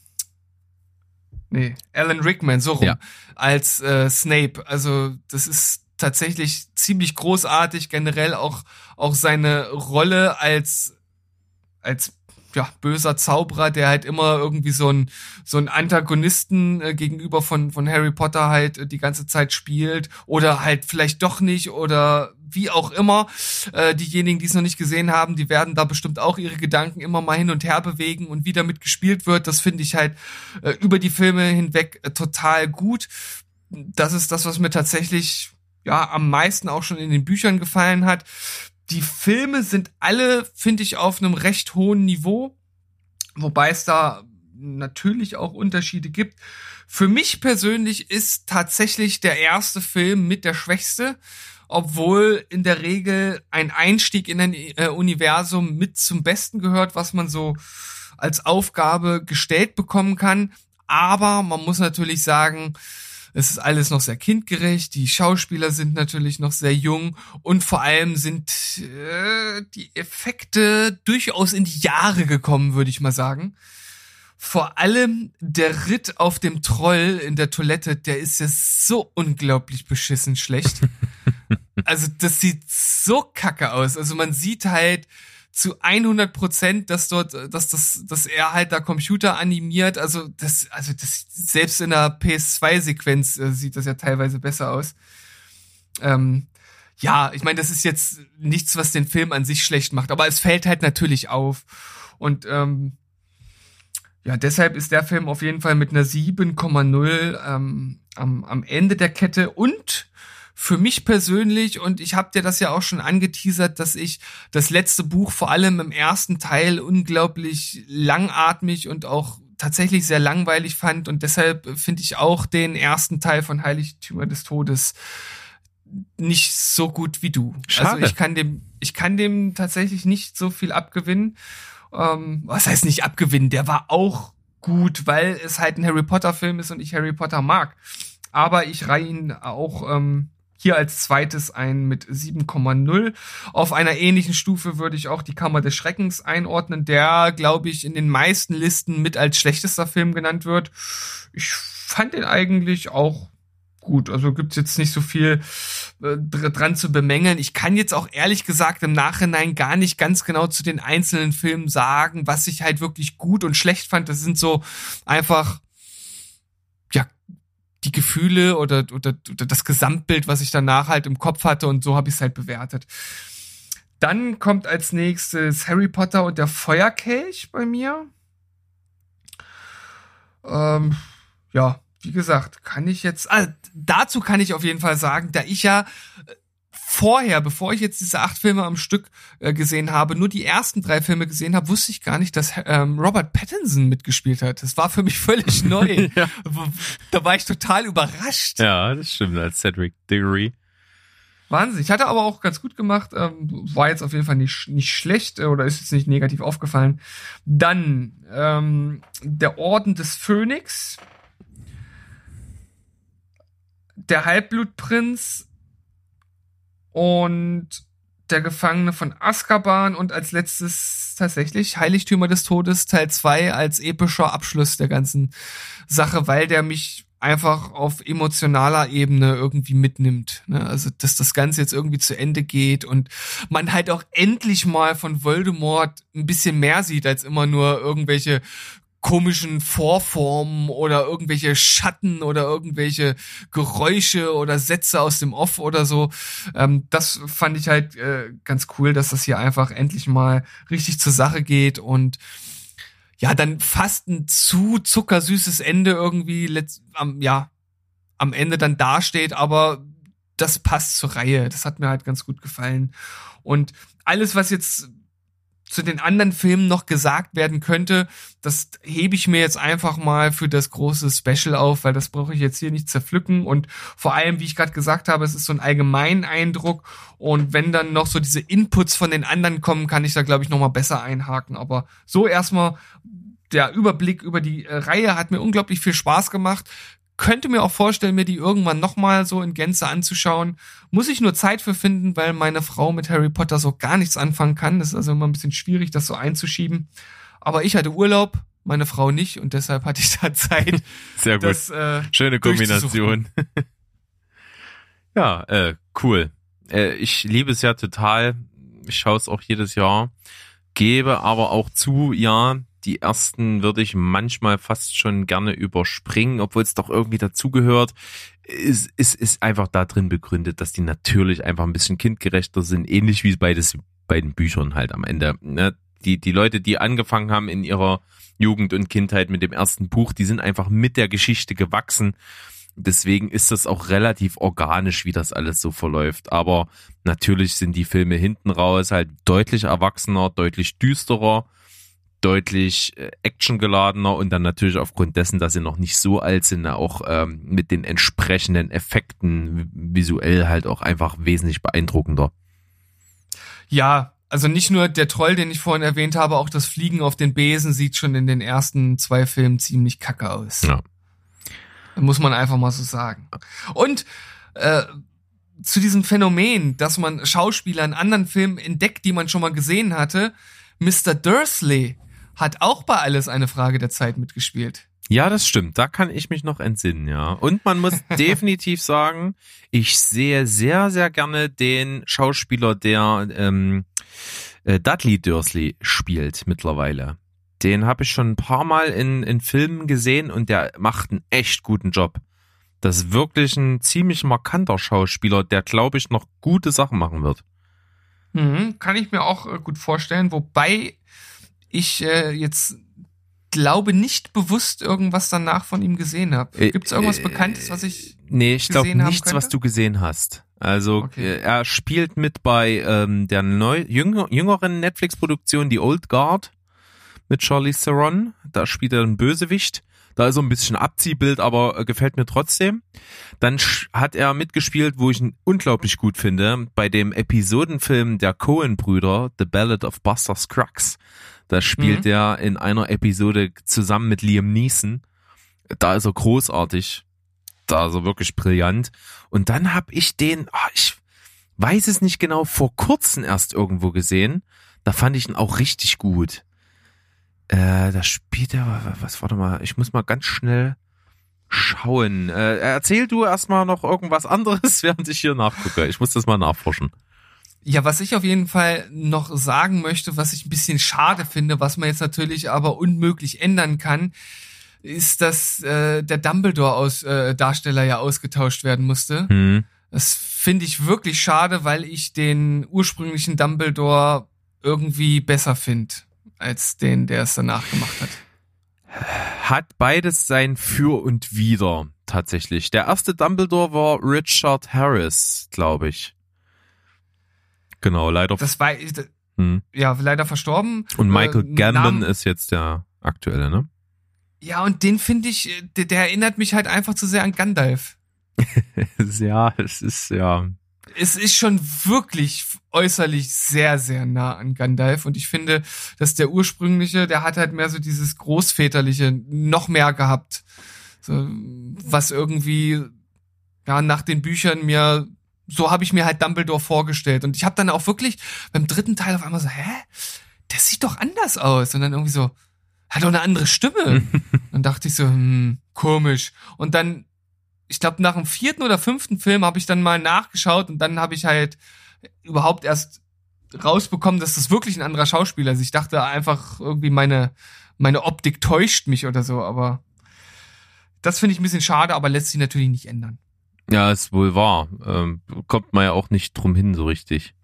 nee, Alan Rickman so rum Ja. als äh, Snape. Also das ist tatsächlich ziemlich großartig generell auch auch seine Rolle als als ja, böser Zauberer, der halt immer irgendwie so ein so ein Antagonisten äh, gegenüber von von Harry Potter halt äh, die ganze Zeit spielt oder halt vielleicht doch nicht oder wie auch immer. Äh, diejenigen, die es noch nicht gesehen haben, die werden da bestimmt auch ihre Gedanken immer mal hin und her bewegen und wie damit gespielt wird, das finde ich halt äh, über die Filme hinweg äh, total gut. Das ist das, was mir tatsächlich ja am meisten auch schon in den Büchern gefallen hat. Die Filme sind alle, finde ich, auf einem recht hohen Niveau, wobei es da natürlich auch Unterschiede gibt. Für mich persönlich ist tatsächlich der erste Film mit der schwächste, obwohl in der Regel ein Einstieg in ein äh, Universum mit zum Besten gehört, was man so als Aufgabe gestellt bekommen kann. aber man muss natürlich sagen, es ist alles noch sehr kindgerecht, die Schauspieler sind natürlich noch sehr jung und vor allem sind äh, die Effekte durchaus in die Jahre gekommen, würde ich mal sagen. Vor allem der Ritt auf dem Troll in der Toilette, der ist ja so unglaublich beschissen schlecht. also das sieht so kacke aus. Also man sieht halt zu 100 Prozent, dass dort, dass das, dass er halt da Computer animiert. Also das, also das selbst in der PS2-Sequenz äh, sieht das ja teilweise besser aus. Ähm, ja, ich meine, das ist jetzt nichts, was den Film an sich schlecht macht, aber es fällt halt natürlich auf. Und ähm, ja, deshalb ist der Film auf jeden Fall mit einer 7,0 ähm, am, am Ende der Kette und für mich persönlich, und ich habe dir das ja auch schon angeteasert, dass ich das letzte Buch vor allem im ersten Teil unglaublich langatmig und auch tatsächlich sehr langweilig fand und deshalb finde ich auch den ersten Teil von Heiligtümer des Todes nicht so gut wie du. Also Schade. Also ich kann dem, ich kann dem tatsächlich nicht so viel abgewinnen ähm, was heißt nicht abgewinnen, der war auch gut, weil es halt ein Harry Potter Film ist und ich Harry Potter mag. Aber ich reihe ihn auch ähm, hier als zweites ein mit 7,0. Auf einer ähnlichen Stufe würde ich auch die Kammer des Schreckens einordnen, der, glaube ich, in den meisten Listen mit als schlechtester Film genannt wird. Ich fand den eigentlich auch gut. Also gibt's jetzt nicht so viel äh, dran zu bemängeln. Ich kann jetzt auch ehrlich gesagt im Nachhinein gar nicht ganz genau zu den einzelnen Filmen sagen, was ich halt wirklich gut und schlecht fand. Das sind so einfach, die Gefühle oder, oder, oder das Gesamtbild, was ich danach halt im Kopf hatte und so habe ich es halt bewertet. Dann kommt als nächstes Harry Potter und der Feuerkelch bei mir. Ähm, ja, wie gesagt, kann ich jetzt, also dazu kann ich auf jeden Fall sagen, da ich ja äh, vorher, bevor ich jetzt diese acht Filme am Stück äh, gesehen habe, nur die ersten drei Filme gesehen habe, wusste ich gar nicht, dass ähm, Robert Pattinson mitgespielt hat. Das war für mich völlig neu. ja. Da war ich total überrascht. Ja, das stimmt, als Cedric Diggory. Wahnsinn. Ich hatte aber auch ganz gut gemacht. Ähm, war jetzt auf jeden Fall nicht, nicht schlecht äh, oder ist jetzt nicht negativ aufgefallen. Dann ähm, der Orden des Phönix der Halbblutprinz und der Gefangene von Azkaban und als letztes tatsächlich Heiligtümer des Todes Teil 2 als epischer Abschluss der ganzen Sache, weil der mich einfach auf emotionaler Ebene irgendwie mitnimmt. Ne? Also, dass das Ganze jetzt irgendwie zu Ende geht und man halt auch endlich mal von Voldemort ein bisschen mehr sieht, als immer nur irgendwelche komischen Vorformen oder irgendwelche Schatten oder irgendwelche Geräusche oder Sätze aus dem Off oder so. Ähm, das fand ich halt äh, ganz cool, dass das hier einfach endlich mal richtig zur Sache geht und ja, dann fast ein zu zuckersüßes Ende irgendwie letzt, am, ja, am Ende dann dasteht, aber das passt zur Reihe. Das hat mir halt ganz gut gefallen. Und alles, was jetzt zu den anderen Filmen noch gesagt werden könnte, das hebe ich mir jetzt einfach mal für das große Special auf, weil das brauche ich jetzt hier nicht zerpflücken. Und vor allem, wie ich gerade gesagt habe, es ist so ein allgemeinen Eindruck und wenn dann noch so diese Inputs von den anderen kommen, kann ich da glaube ich noch mal besser einhaken, aber so erstmal der Überblick über die äh, Reihe hat mir unglaublich viel Spaß gemacht könnte mir auch vorstellen, mir die irgendwann nochmal so in Gänze anzuschauen. Muss ich nur Zeit für finden, weil meine Frau mit Harry Potter so gar nichts anfangen kann. Das ist also immer ein bisschen schwierig, das so einzuschieben. Aber ich hatte Urlaub, meine Frau nicht und deshalb hatte ich da Zeit. Sehr gut. Das, äh, Schöne Kombination. ja, äh, cool. Äh, ich liebe es ja total. Ich schaue es auch jedes Jahr. Gebe aber auch zu, ja, die ersten würde ich manchmal fast schon gerne überspringen, obwohl es doch irgendwie dazugehört. Es ist, ist einfach da drin begründet, dass die natürlich einfach ein bisschen kindgerechter sind, ähnlich wie bei, des, bei den Büchern halt am Ende. Ne? Die, die Leute, die angefangen haben in ihrer Jugend und Kindheit mit dem ersten Buch, die sind einfach mit der Geschichte gewachsen. Deswegen ist das auch relativ organisch, wie das alles so verläuft. Aber natürlich sind die Filme hinten raus halt deutlich erwachsener, deutlich düsterer deutlich äh, actiongeladener und dann natürlich aufgrund dessen, dass sie noch nicht so alt sind, auch ähm, mit den entsprechenden Effekten visuell halt auch einfach wesentlich beeindruckender. Ja, also nicht nur der Troll, den ich vorhin erwähnt habe, auch das Fliegen auf den Besen sieht schon in den ersten zwei Filmen ziemlich kacke aus. Ja. Muss man einfach mal so sagen. Und äh, zu diesem Phänomen, dass man Schauspieler in anderen Filmen entdeckt, die man schon mal gesehen hatte, Mr. Dursley hat auch bei Alles eine Frage der Zeit mitgespielt. Ja, das stimmt. Da kann ich mich noch entsinnen, ja. Und man muss definitiv sagen, ich sehe sehr, sehr gerne den Schauspieler, der ähm, äh, Dudley Dursley spielt mittlerweile. Den habe ich schon ein paar Mal in, in Filmen gesehen und der macht einen echt guten Job. Das ist wirklich ein ziemlich markanter Schauspieler, der, glaube ich, noch gute Sachen machen wird. Mhm, kann ich mir auch äh, gut vorstellen, wobei ich äh, jetzt glaube nicht bewusst irgendwas danach von ihm gesehen habe. Äh, Gibt es irgendwas äh, Bekanntes, was ich Nee, ich glaube nichts, was du gesehen hast. Also Okay. äh, er spielt mit bei ähm, der neu, jünger, jüngeren Netflix-Produktion Die Old Guard mit Charlie Theron. Da spielt er einen Bösewicht. Da ist er ein bisschen Abziehbild, aber äh, gefällt mir trotzdem. Dann hat er mitgespielt, wo ich ihn unglaublich gut finde, bei dem Episodenfilm der Coen-Brüder, The Ballad of Buster Scruggs. Da spielt Mhm. er in einer Episode zusammen mit Liam Neeson. Da ist er großartig. Da ist er wirklich brillant. Und dann hab ich den, ah, ich weiß es nicht genau, vor kurzem erst irgendwo gesehen. Da fand ich ihn auch richtig gut. Äh, da spielt er, was, warte mal, ich muss mal ganz schnell schauen. Äh, erzähl du erstmal noch irgendwas anderes, während ich hier nachgucke. Ich muss das mal nachforschen. Ja, was ich auf jeden Fall noch sagen möchte, was ich ein bisschen schade finde, was man jetzt natürlich aber unmöglich ändern kann, ist, dass äh, der Dumbledore-Darsteller äh, Darsteller ja ausgetauscht werden musste. Hm. Das finde ich wirklich schade, weil ich den ursprünglichen Dumbledore irgendwie besser finde als den, der es danach gemacht hat. Hat beides sein Für und Wider, tatsächlich. Der erste Dumbledore war Richard Harris, glaube ich. Genau, leider. Das war hm. ja leider verstorben. Und Michael Äh, Gambon ist jetzt der aktuelle, ne? Ja, und den finde ich, äh, der, der erinnert mich halt einfach zu sehr an Gandalf. ja, es ist ja. es ist schon wirklich äußerlich sehr, sehr nah an Gandalf. Und ich finde, dass der ursprüngliche, der hat halt mehr so dieses Großväterliche noch mehr gehabt. So, was irgendwie, ja, nach den Büchern mir, so habe ich mir halt Dumbledore vorgestellt. Und ich habe dann auch wirklich beim dritten Teil auf einmal so, hä? Der sieht doch anders aus. Und dann irgendwie so, hat doch eine andere Stimme. dann dachte ich so, hm, komisch. Und dann ich glaube, nach dem vierten oder fünften Film habe ich dann mal nachgeschaut und dann habe ich halt überhaupt erst rausbekommen, dass das wirklich ein anderer Schauspieler ist. Ich dachte einfach irgendwie meine, meine Optik täuscht mich oder so, aber das finde ich ein bisschen schade, aber lässt sich natürlich nicht ändern. Ja, ist wohl wahr. Ähm, kommt man ja auch nicht drum hin so richtig.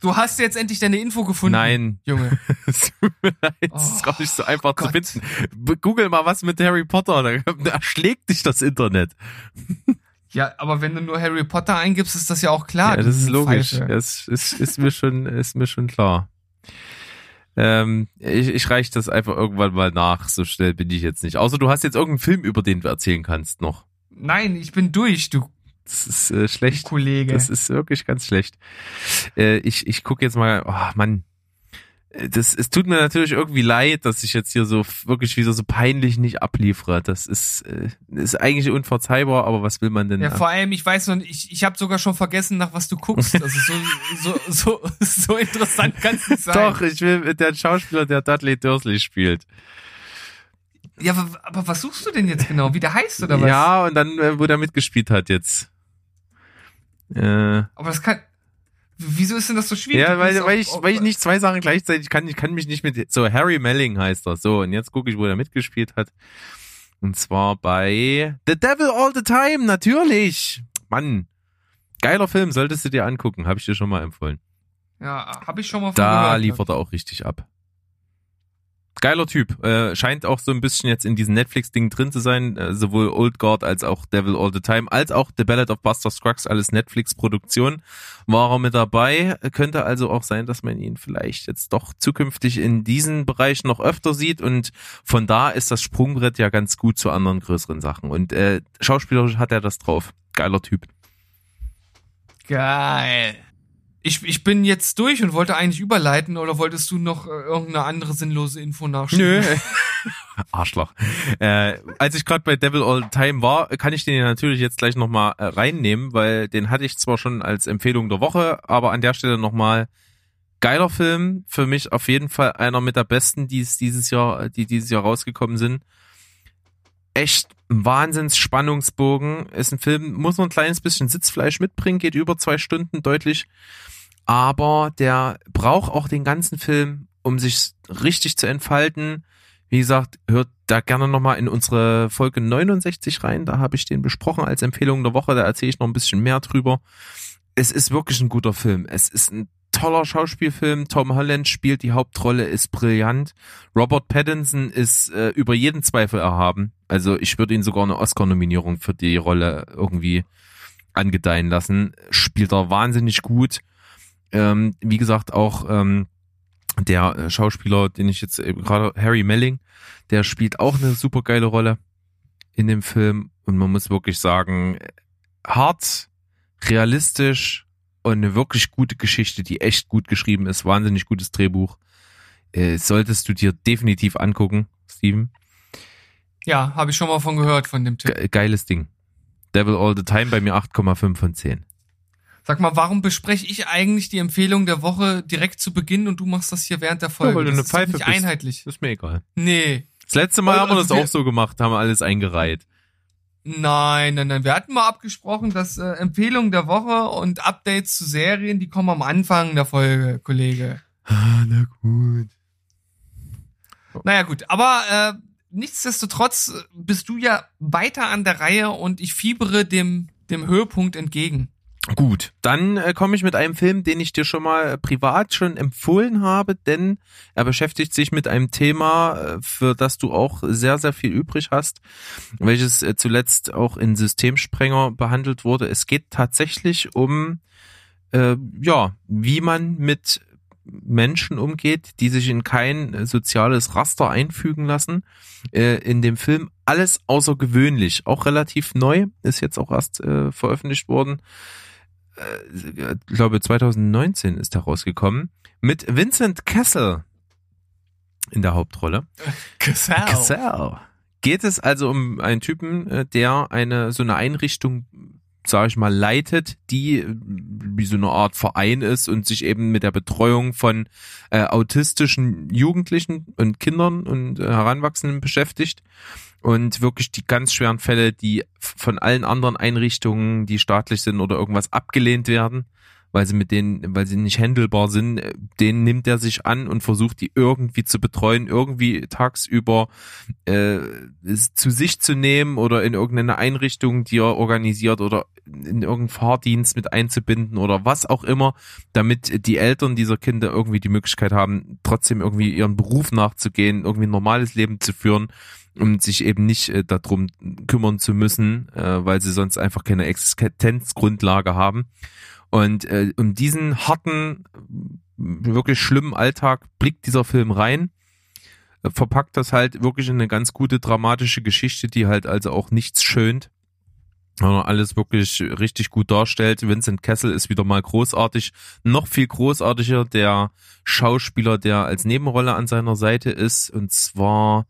Du hast jetzt endlich deine Info gefunden. Nein, Junge. es tut mir leid, es ist Oh, gar nicht so einfach zu Gott. finden. Google mal was mit Harry Potter, da, erschlägt dich das Internet. Ja, aber wenn du nur Harry Potter eingibst, ist das ja auch klar. ja, das ist logisch. Das ist, ist mir schon, ist mir schon klar. Ähm, ich, ich reich das einfach irgendwann mal nach. So schnell bin ich jetzt nicht. Außer du hast jetzt irgendeinen Film, über den du erzählen kannst noch. Nein, ich bin durch, du Das ist äh, schlecht. Kollege. Das ist wirklich ganz schlecht. Äh, ich ich gucke jetzt mal, oh Mann. Äh, Das, es tut mir natürlich irgendwie leid, dass ich jetzt hier so wirklich wieder so peinlich nicht abliefere. Das ist, äh, ist eigentlich unverzeihbar, aber was will man denn? Ja, vor allem, ich weiß noch, ich, ich habe sogar schon vergessen, nach was du guckst. Also so, so, so, so interessant kann es nicht sein. Doch, ich will mit der Schauspieler, der Dudley Dursley spielt. Ja, aber, aber was suchst du denn jetzt genau? Wie der heißt oder was? Ja, und dann, äh, wo der mitgespielt hat jetzt. Äh, Aber das kann. Wieso ist denn das so schwierig? ja, weil, weil, ich, weil ich nicht zwei Sachen gleichzeitig kann. Ich kann mich nicht mit. So, Harry Melling heißt er. So, und jetzt gucke ich, wo der mitgespielt hat. Und zwar bei The Devil All the Time, natürlich. Mann. Geiler Film, solltest du dir angucken. Habe ich dir schon mal empfohlen. Ja, habe ich schon mal Da gehört. liefert er auch richtig ab. Geiler Typ. Äh, scheint auch so ein bisschen jetzt in diesem Netflix-Ding drin zu sein. Äh, sowohl Old Guard als auch Devil All the Time, als auch The Ballad of Buster Scruggs, alles Netflix-Produktion. War er mit dabei. Könnte also auch sein, dass man ihn vielleicht jetzt doch zukünftig in diesen Bereichen noch öfter sieht. Und von da ist das Sprungbrett ja ganz gut zu anderen größeren Sachen. Und äh, schauspielerisch hat er das drauf. Geiler Typ. Geil. Ich, ich bin jetzt durch und wollte eigentlich überleiten oder wolltest du noch äh, irgendeine andere sinnlose Info nachschauen? Nö. Arschloch. Äh, als ich gerade bei Devil All Time war, kann ich den natürlich jetzt gleich nochmal äh, reinnehmen, weil den hatte ich zwar schon als Empfehlung der Woche, aber an der Stelle nochmal geiler Film. Für mich auf jeden Fall einer mit der besten, die es dieses Jahr, die dieses Jahr rausgekommen sind. Echt ein Wahnsinns Spannungsbogen. Ist ein Film, muss noch ein kleines bisschen Sitzfleisch mitbringen, geht über zwei Stunden deutlich. Aber der braucht auch den ganzen Film, um sich richtig zu entfalten. Wie gesagt, hört da gerne nochmal in unsere Folge 69 rein. Da habe ich den besprochen als Empfehlung der Woche. Da erzähle ich noch ein bisschen mehr drüber. Es ist wirklich ein guter Film. Es ist ein toller Schauspielfilm. Tom Holland spielt die Hauptrolle, ist brillant. Robert Pattinson ist äh, über jeden Zweifel erhaben. Also ich würde ihn sogar eine Oscar-Nominierung für die Rolle irgendwie angedeihen lassen. Spielt er wahnsinnig gut. Ähm, wie gesagt, auch ähm, der äh, Schauspieler, den ich jetzt eben gerade, Harry Melling, der spielt auch eine super geile Rolle in dem Film. Und man muss wirklich sagen, hart, realistisch und eine wirklich gute Geschichte, die echt gut geschrieben ist. Wahnsinnig gutes Drehbuch. Äh, solltest du dir definitiv angucken, Steven. Ja, habe ich schon mal von gehört, von dem Tipp. Ge geiles Ding. Devil All the Time bei mir 8,5 von 10. Sag mal, warum bespreche ich eigentlich die Empfehlung der Woche direkt zu Beginn und du machst das hier während der Folge? Ja, weil du das eine ist doch Pfeife nicht bist. einheitlich. Ist mir egal. Nee. Das letzte Mal Also, haben wir das wir- auch so gemacht, haben wir alles eingereiht. Nein, nein, nein. Wir hatten mal abgesprochen, dass äh, Empfehlungen der Woche und Updates zu Serien, die kommen am Anfang der Folge, Kollege. Ah, na gut. Naja, gut. Aber äh, nichtsdestotrotz bist du ja weiter an der Reihe und ich fiebere dem, dem Höhepunkt entgegen. Gut, dann äh, komme ich mit einem Film, den ich dir schon mal privat schon empfohlen habe, denn er beschäftigt sich mit einem Thema, äh, für das du auch sehr, sehr viel übrig hast, welches äh, zuletzt auch in Systemsprenger behandelt wurde. Es geht tatsächlich um, äh, ja, wie man mit Menschen umgeht, die sich in kein soziales Raster einfügen lassen. Äh, in dem Film alles außergewöhnlich, auch relativ neu, ist jetzt auch erst äh, veröffentlicht worden. Äh, ich glaube 2019 ist er rausgekommen mit Vincent Kessel in der Hauptrolle. Cassell. Cassell. Geht es also um einen Typen, äh, der eine so eine Einrichtung, sage ich mal, leitet, die äh, wie so eine Art Verein ist und sich eben mit der Betreuung von äh, autistischen Jugendlichen und Kindern und äh, Heranwachsenden beschäftigt und wirklich die ganz schweren Fälle, die von allen anderen Einrichtungen, die staatlich sind oder irgendwas abgelehnt werden, weil sie mit denen, weil sie nicht handelbar sind, äh, denen nimmt er sich an und versucht die irgendwie zu betreuen, irgendwie tagsüber äh, zu sich zu nehmen oder in irgendeine Einrichtung, die er organisiert oder in irgendeinen Fahrdienst mit einzubinden oder was auch immer, damit die Eltern dieser Kinder irgendwie die Möglichkeit haben, trotzdem irgendwie ihren Beruf nachzugehen, irgendwie ein normales Leben zu führen und sich eben nicht äh, darum kümmern zu müssen, äh, weil sie sonst einfach keine Existenzgrundlage haben. Und äh, um diesen harten, wirklich schlimmen Alltag blickt dieser Film rein, äh, verpackt das halt wirklich in eine ganz gute dramatische Geschichte, die halt also auch nichts schönt, sondern alles wirklich richtig gut darstellt. Vincent Kessel ist wieder mal großartig, noch viel großartiger der Schauspieler, der als Nebenrolle an seiner Seite ist, und zwar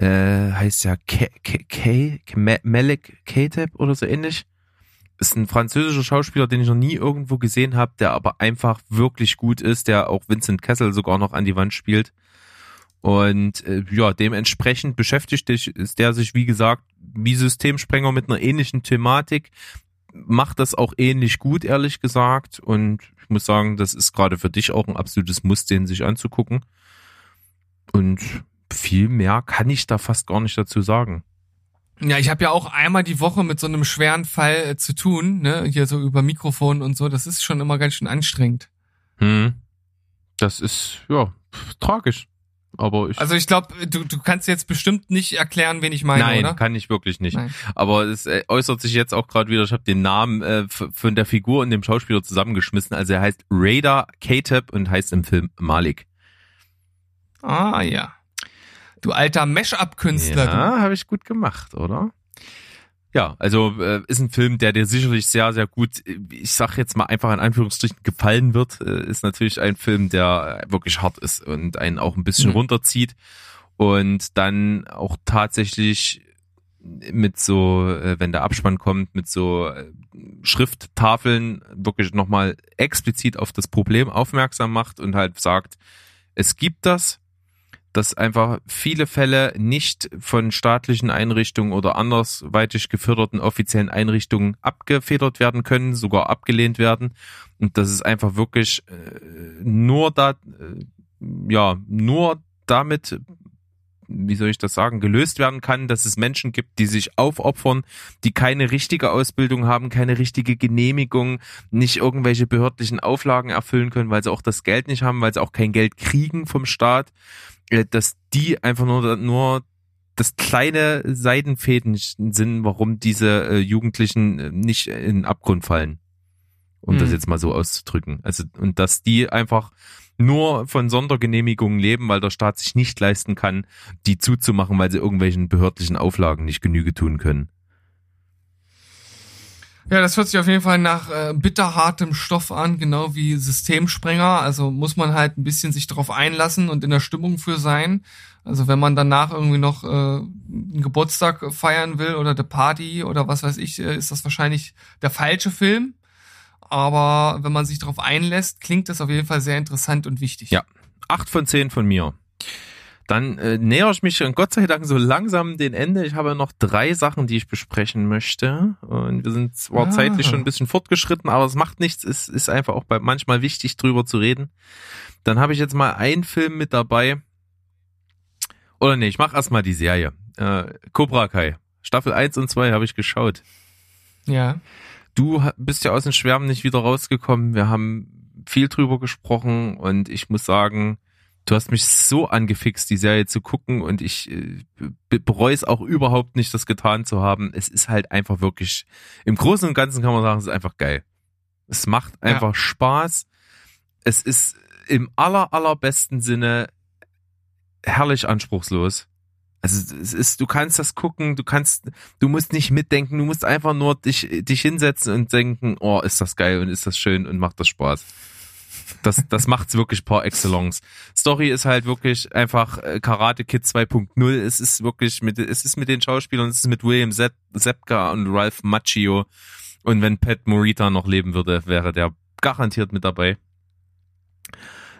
äh, heißt ja K K K Melek Kateb oder so ähnlich. Ist ein französischer Schauspieler, den ich noch nie irgendwo gesehen habe, der aber einfach wirklich gut ist, der auch Vincent Kessel sogar noch an die Wand spielt. Und äh, ja, dementsprechend beschäftigt sich, ist der sich, wie gesagt, wie Systemsprenger mit einer ähnlichen Thematik, macht das auch ähnlich gut, ehrlich gesagt. Und ich muss sagen, das ist gerade für dich auch ein absolutes Muss, den sich anzugucken. Und viel mehr kann ich da fast gar nicht dazu sagen. Ja, ich habe ja auch einmal die Woche mit so einem schweren Fall äh, zu tun, ne? Hier so über Mikrofon und so. Das ist schon immer ganz schön anstrengend. Hm. Das ist, ja, tragisch. Aber ich. Also ich glaube, du, du kannst jetzt bestimmt nicht erklären, wen ich meine, Nein, oder? kann ich wirklich nicht. Nein. Aber es äh, äußert sich jetzt auch gerade wieder, ich habe den Namen äh, von der Figur und dem Schauspieler zusammengeschmissen. Also er heißt Raider Kateb und heißt im Film Malik. Ah ja. Du alter Mash-up-Künstler. du. Ja, habe ich gut gemacht, oder? Ja, also äh, ist ein Film, der dir sicherlich sehr, sehr gut, ich sag jetzt mal einfach in Anführungsstrichen, gefallen wird. Äh, ist natürlich ein Film, der wirklich hart ist und einen auch ein bisschen Mhm. runterzieht und dann auch tatsächlich mit so, äh, wenn der Abspann kommt, mit so äh, Schrifttafeln wirklich nochmal explizit auf das Problem aufmerksam macht und halt sagt, es gibt das, dass einfach viele Fälle nicht von staatlichen Einrichtungen oder andersweitig geförderten offiziellen Einrichtungen abgefedert werden können, sogar abgelehnt werden. Und dass es einfach wirklich äh, nur da, äh, ja, nur damit wie soll ich das sagen, gelöst werden kann, dass es Menschen gibt, die sich aufopfern, die keine richtige Ausbildung haben, keine richtige Genehmigung, nicht irgendwelche behördlichen Auflagen erfüllen können, weil sie auch das Geld nicht haben, weil sie auch kein Geld kriegen vom Staat, dass die einfach nur, nur das kleine Seidenfäden sind, warum diese äh, Jugendlichen äh, nicht in den Abgrund fallen. Um das Mhm. jetzt mal so auszudrücken. Also, und dass die einfach nur von Sondergenehmigungen leben, weil der Staat sich nicht leisten kann, die zuzumachen, weil sie irgendwelchen behördlichen Auflagen nicht Genüge tun können. Ja, das hört sich auf jeden Fall nach äh, bitterhartem Stoff an, genau wie Systemsprenger. Also muss man halt ein bisschen sich darauf einlassen und in der Stimmung für sein. Also wenn man danach irgendwie noch äh, einen Geburtstag feiern will oder eine Party oder was weiß ich, äh, ist das wahrscheinlich der falsche Film. Aber wenn man sich darauf einlässt, klingt das auf jeden Fall sehr interessant und wichtig. Ja. Acht von zehn von mir. Dann äh, näher ich mich Gott sei Dank so langsam den Ende. Ich habe noch drei Sachen, die ich besprechen möchte. Und wir sind zwar Ah. zeitlich schon ein bisschen fortgeschritten, aber es macht nichts. Es ist einfach auch bei manchmal wichtig, drüber zu reden. Dann habe ich jetzt mal einen Film mit dabei. Oder nee, ich mache erstmal die Serie. Äh, Cobra Kai. Staffel 1 und 2 habe ich geschaut. Ja. Du bist ja aus dem Schwärmen nicht wieder rausgekommen. Wir haben viel drüber gesprochen und ich muss sagen, du hast mich so angefixt, die Serie zu gucken und ich äh, be- bereue es auch überhaupt nicht, das getan zu haben. Es ist halt einfach wirklich, im Großen und Ganzen kann man sagen, es ist einfach geil. Es macht Ja. einfach Spaß. Es ist im aller, allerbesten Sinne herrlich anspruchslos. Also es ist, du kannst das gucken, du kannst, du musst nicht mitdenken, du musst einfach nur dich, dich hinsetzen und denken, oh, ist das geil und ist das schön und macht das Spaß. Das, das macht's wirklich par excellence. Story ist halt wirklich einfach äh, Karate Kid 2.0. Es ist wirklich mit, es ist mit den Schauspielern, es ist mit William Zep Zepka und Ralph Macchio. Und wenn Pat Morita noch leben würde, wäre der garantiert mit dabei.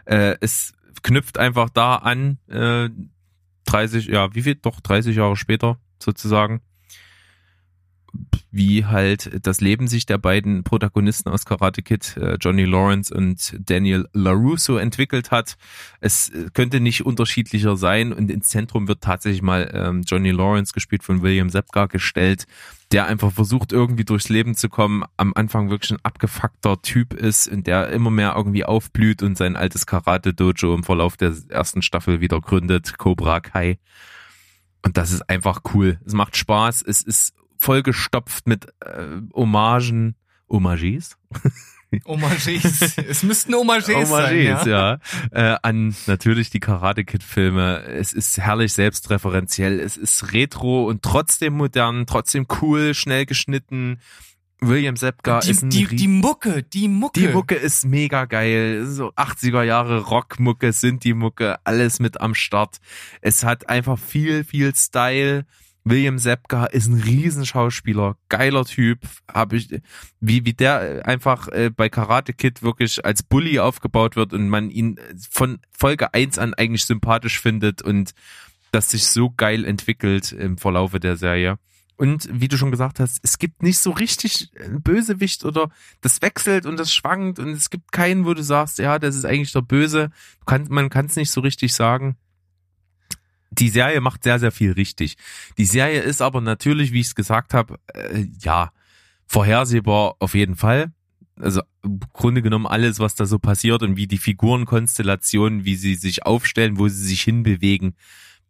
Äh, es knüpft einfach da an, äh, 30, ja, wie viel? Doch 30 Jahre später sozusagen, wie halt das Leben sich der beiden Protagonisten aus Karate Kid, äh, Johnny Lawrence und Daniel LaRusso entwickelt hat. Es äh, könnte nicht unterschiedlicher sein und ins Zentrum wird tatsächlich mal ähm, Johnny Lawrence gespielt von William Zepka gestellt, der einfach versucht irgendwie durchs Leben zu kommen, am Anfang wirklich ein abgefuckter Typ ist und der immer mehr irgendwie aufblüht und sein altes Karate-Dojo im Verlauf der ersten Staffel wieder gründet, Cobra Kai. Und das ist einfach cool. Es macht Spaß. Es ist vollgestopft mit äh, Hommagen. Hommages? Homages. es müssten Homages sein. Hommages, Ja. ja. Äh, an natürlich die Karate Kid Filme. Es ist herrlich selbstreferenziell. Es ist retro und trotzdem modern, trotzdem cool, schnell geschnitten. William Zepka Die, ist ein die, die Mucke, die Mucke. die Mucke ist mega geil. So 80er Jahre Rockmucke sind die Mucke, alles mit am Start. Es hat einfach viel, viel Style. William Zepka ist ein Riesenschauspieler, geiler Typ. Hab ich, wie, wie der einfach äh, bei Karate Kid wirklich als Bully aufgebaut wird und man ihn von Folge 1 an eigentlich sympathisch findet und das sich so geil entwickelt im Verlaufe der Serie. Und wie du schon gesagt hast, es gibt nicht so richtig einen Bösewicht oder das wechselt und das schwankt und es gibt keinen, wo du sagst, ja, das ist eigentlich der Böse. Kann, man kann es nicht so richtig sagen. Die Serie macht sehr, sehr viel richtig. Die Serie ist aber natürlich, wie ich es gesagt habe, äh, ja, vorhersehbar auf jeden Fall. Also im Grunde genommen alles, was da so passiert und wie die Figurenkonstellationen, wie sie sich aufstellen, wo sie sich hinbewegen,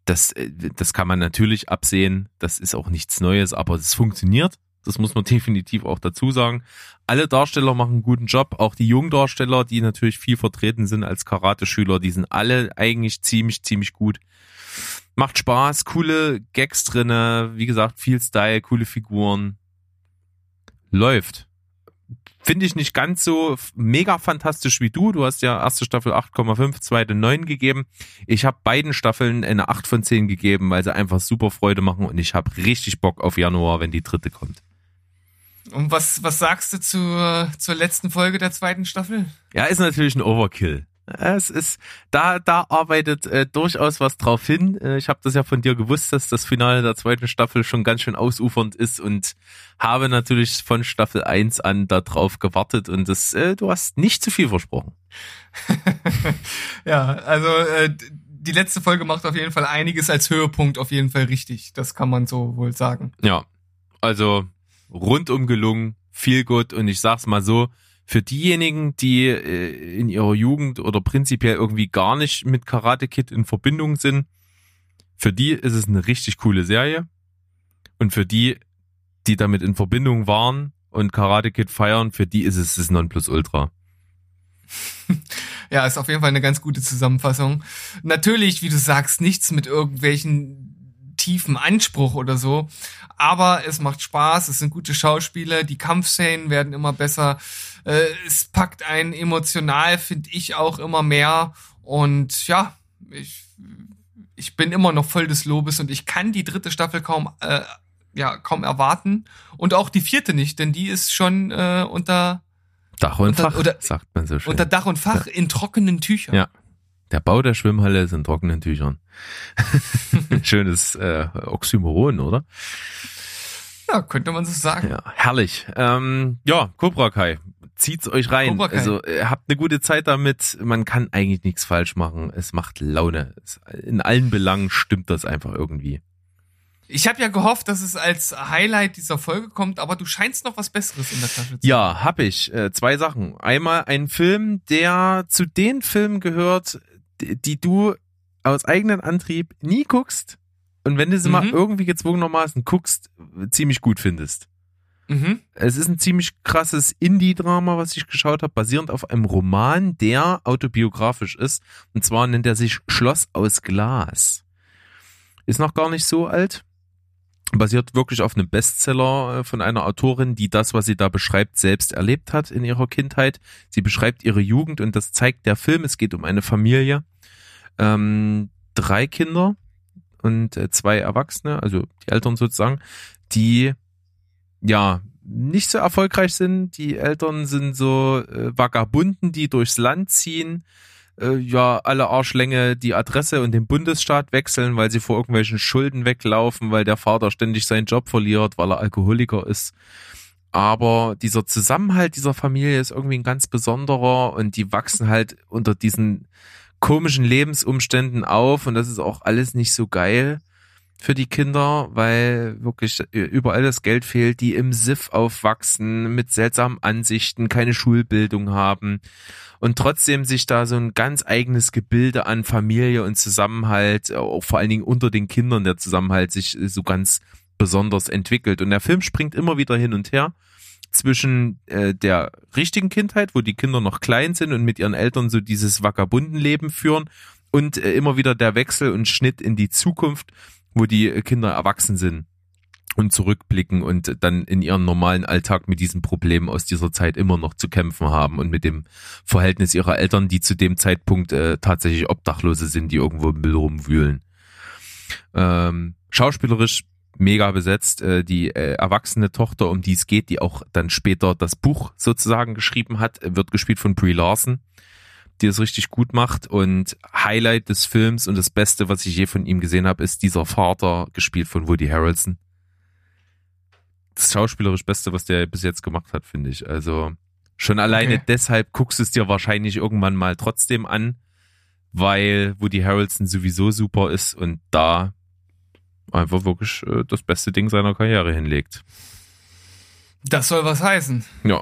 das, äh, das kann man natürlich absehen. Das ist auch nichts Neues, aber es funktioniert. Das muss man definitiv auch dazu sagen. Alle Darsteller machen einen guten Job. Auch die jungen Darsteller, die natürlich viel vertreten sind als Karate-Schüler, die sind alle eigentlich ziemlich, ziemlich gut. Macht Spaß, coole Gags drinne, wie gesagt, viel Style, coole Figuren. Läuft. Finde ich nicht ganz so mega fantastisch wie du. Du hast ja erste Staffel 8,5, zweite 9 gegeben. Ich habe beiden Staffeln eine 8 von 10 gegeben, weil sie einfach super Freude machen und ich habe richtig Bock auf Januar, wenn die dritte kommt. Und was, was sagst du zur, zur letzten Folge der zweiten Staffel? Ja, ist natürlich ein Overkill. Es ist, da, da arbeitet äh, durchaus was drauf hin. Äh, ich habe das ja von dir gewusst, dass das Finale der zweiten Staffel schon ganz schön ausufernd ist und habe natürlich von Staffel 1 an da drauf gewartet und das, äh, du hast nicht zu viel versprochen. ja, also äh, die letzte Folge macht auf jeden Fall einiges als Höhepunkt auf jeden Fall richtig. Das kann man so wohl sagen. Ja, also rundum gelungen, viel gut und ich sag's mal so, für diejenigen, die äh, in ihrer Jugend oder prinzipiell irgendwie gar nicht mit Karate Kid in Verbindung sind, für die ist es eine richtig coole Serie. Und für die, die damit in Verbindung waren und Karate Kid feiern, für die ist es das Nonplusultra. ja, ist auf jeden Fall eine ganz gute Zusammenfassung. Natürlich, wie du sagst, nichts mit irgendwelchen tiefen Anspruch oder so. Aber es macht Spaß, es sind gute Schauspieler, die Kampfszenen werden immer besser. Äh, es packt einen emotional, finde ich, auch immer mehr. Und ja, ich, ich bin immer noch voll des Lobes und ich kann die dritte Staffel kaum, äh, ja, kaum erwarten. Und auch die vierte nicht, denn die ist schon äh, unter Dach und unter, Fach, oder, sagt man so schön. unter Dach und Fach ja. in trockenen Tüchern. Ja. Der Bau der Schwimmhalle ist in trockenen Tüchern. Schönes äh, Oxymoron, oder? Ja, könnte man so sagen. Ja, herrlich. Ähm, ja, Cobra Kai. Zieht's euch rein. Also ihr habt eine gute Zeit damit. Man kann eigentlich nichts falsch machen. Es macht Laune. Es, in allen Belangen stimmt das einfach irgendwie. Ich habe ja gehofft, dass es als Highlight dieser Folge kommt, aber du scheinst noch was Besseres in der Tasche zu Ja, hab ich. Äh, zwei Sachen. Einmal ein Film, der zu den Filmen gehört, die, die du aus eigenem Antrieb nie guckst und wenn du sie Mhm. mal irgendwie gezwungenermaßen guckst, ziemlich gut findest. Mhm. Es ist ein ziemlich krasses Indie-Drama, was ich geschaut habe, basierend auf einem Roman, der autobiografisch ist. Und zwar nennt er sich Schloss aus Glas. Ist noch gar nicht so alt. Basiert wirklich auf einem Bestseller äh, von einer Autorin, die das, was sie da beschreibt, selbst erlebt hat in ihrer Kindheit. Sie beschreibt ihre Jugend und das zeigt der Film. Es geht um eine Familie, ähm, drei Kinder und äh, zwei Erwachsene, also die Eltern sozusagen, die ja nicht so erfolgreich sind. Die Eltern sind so äh, Vagabunden, die durchs Land ziehen, äh, ja alle Arschlänge die Adresse und den Bundesstaat wechseln, weil sie vor irgendwelchen Schulden weglaufen, weil der Vater ständig seinen Job verliert, weil er Alkoholiker ist. Aber dieser Zusammenhalt dieser Familie ist irgendwie ein ganz besonderer und die wachsen halt unter diesen komischen Lebensumständen auf und das ist auch alles nicht so geil für die Kinder, weil wirklich überall das Geld fehlt, die im Siff aufwachsen, mit seltsamen Ansichten, keine Schulbildung haben und trotzdem sich da so ein ganz eigenes Gebilde an Familie und Zusammenhalt, auch vor allen Dingen unter den Kindern der Zusammenhalt sich so ganz besonders entwickelt. Und der Film springt immer wieder hin und her zwischen äh, der richtigen Kindheit, wo die Kinder noch klein sind und mit ihren Eltern so dieses Vagabundenleben führen und äh, immer wieder der Wechsel und Schnitt in die Zukunft, wo die äh, Kinder erwachsen sind und zurückblicken und dann in ihren normalen Alltag mit diesen Problemen aus dieser Zeit immer noch zu kämpfen haben und mit dem Verhältnis ihrer Eltern, die zu dem Zeitpunkt äh, tatsächlich Obdachlose sind, die irgendwo im Müll rumwühlen. Ähm, schauspielerisch mega besetzt. Äh, die äh, erwachsene Tochter, um die es geht, die auch dann später das Buch sozusagen geschrieben hat, wird gespielt von Brie Larson, die es richtig gut macht. Und Highlight des Films und das Beste, was ich je von ihm gesehen habe, ist dieser Vater, gespielt von Woody Harrelson. Das schauspielerisch Beste, was der bis jetzt gemacht hat, finde ich. Also schon alleine Okay. deshalb guckst du es dir wahrscheinlich irgendwann mal trotzdem an, weil Woody Harrelson sowieso super ist und da einfach wirklich äh, das beste Ding seiner Karriere hinlegt. Das soll was heißen. Ja.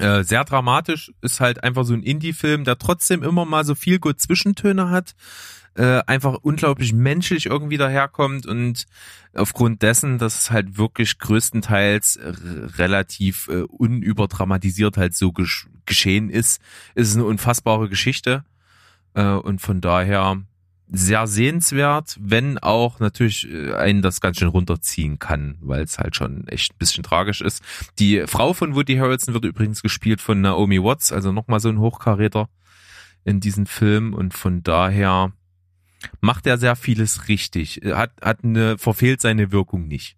Äh, sehr dramatisch, ist halt einfach so ein Indie-Film, der trotzdem immer mal so viel gut Zwischentöne hat, äh, einfach unglaublich menschlich irgendwie daherkommt und aufgrund dessen, dass es halt wirklich größtenteils äh, relativ äh, unüberdramatisiert halt so gesch geschehen ist, ist es eine unfassbare Geschichte. Äh, und von daher sehr sehenswert, wenn auch natürlich äh, einen das ganz schön runterziehen kann, weil es halt schon echt ein bisschen tragisch ist. Die Frau von Woody Harrelson wird übrigens gespielt von Naomi Watts, also nochmal so ein Hochkaräter in diesem Film und von daher macht er sehr vieles richtig. Hat, hat eine, verfehlt seine Wirkung nicht.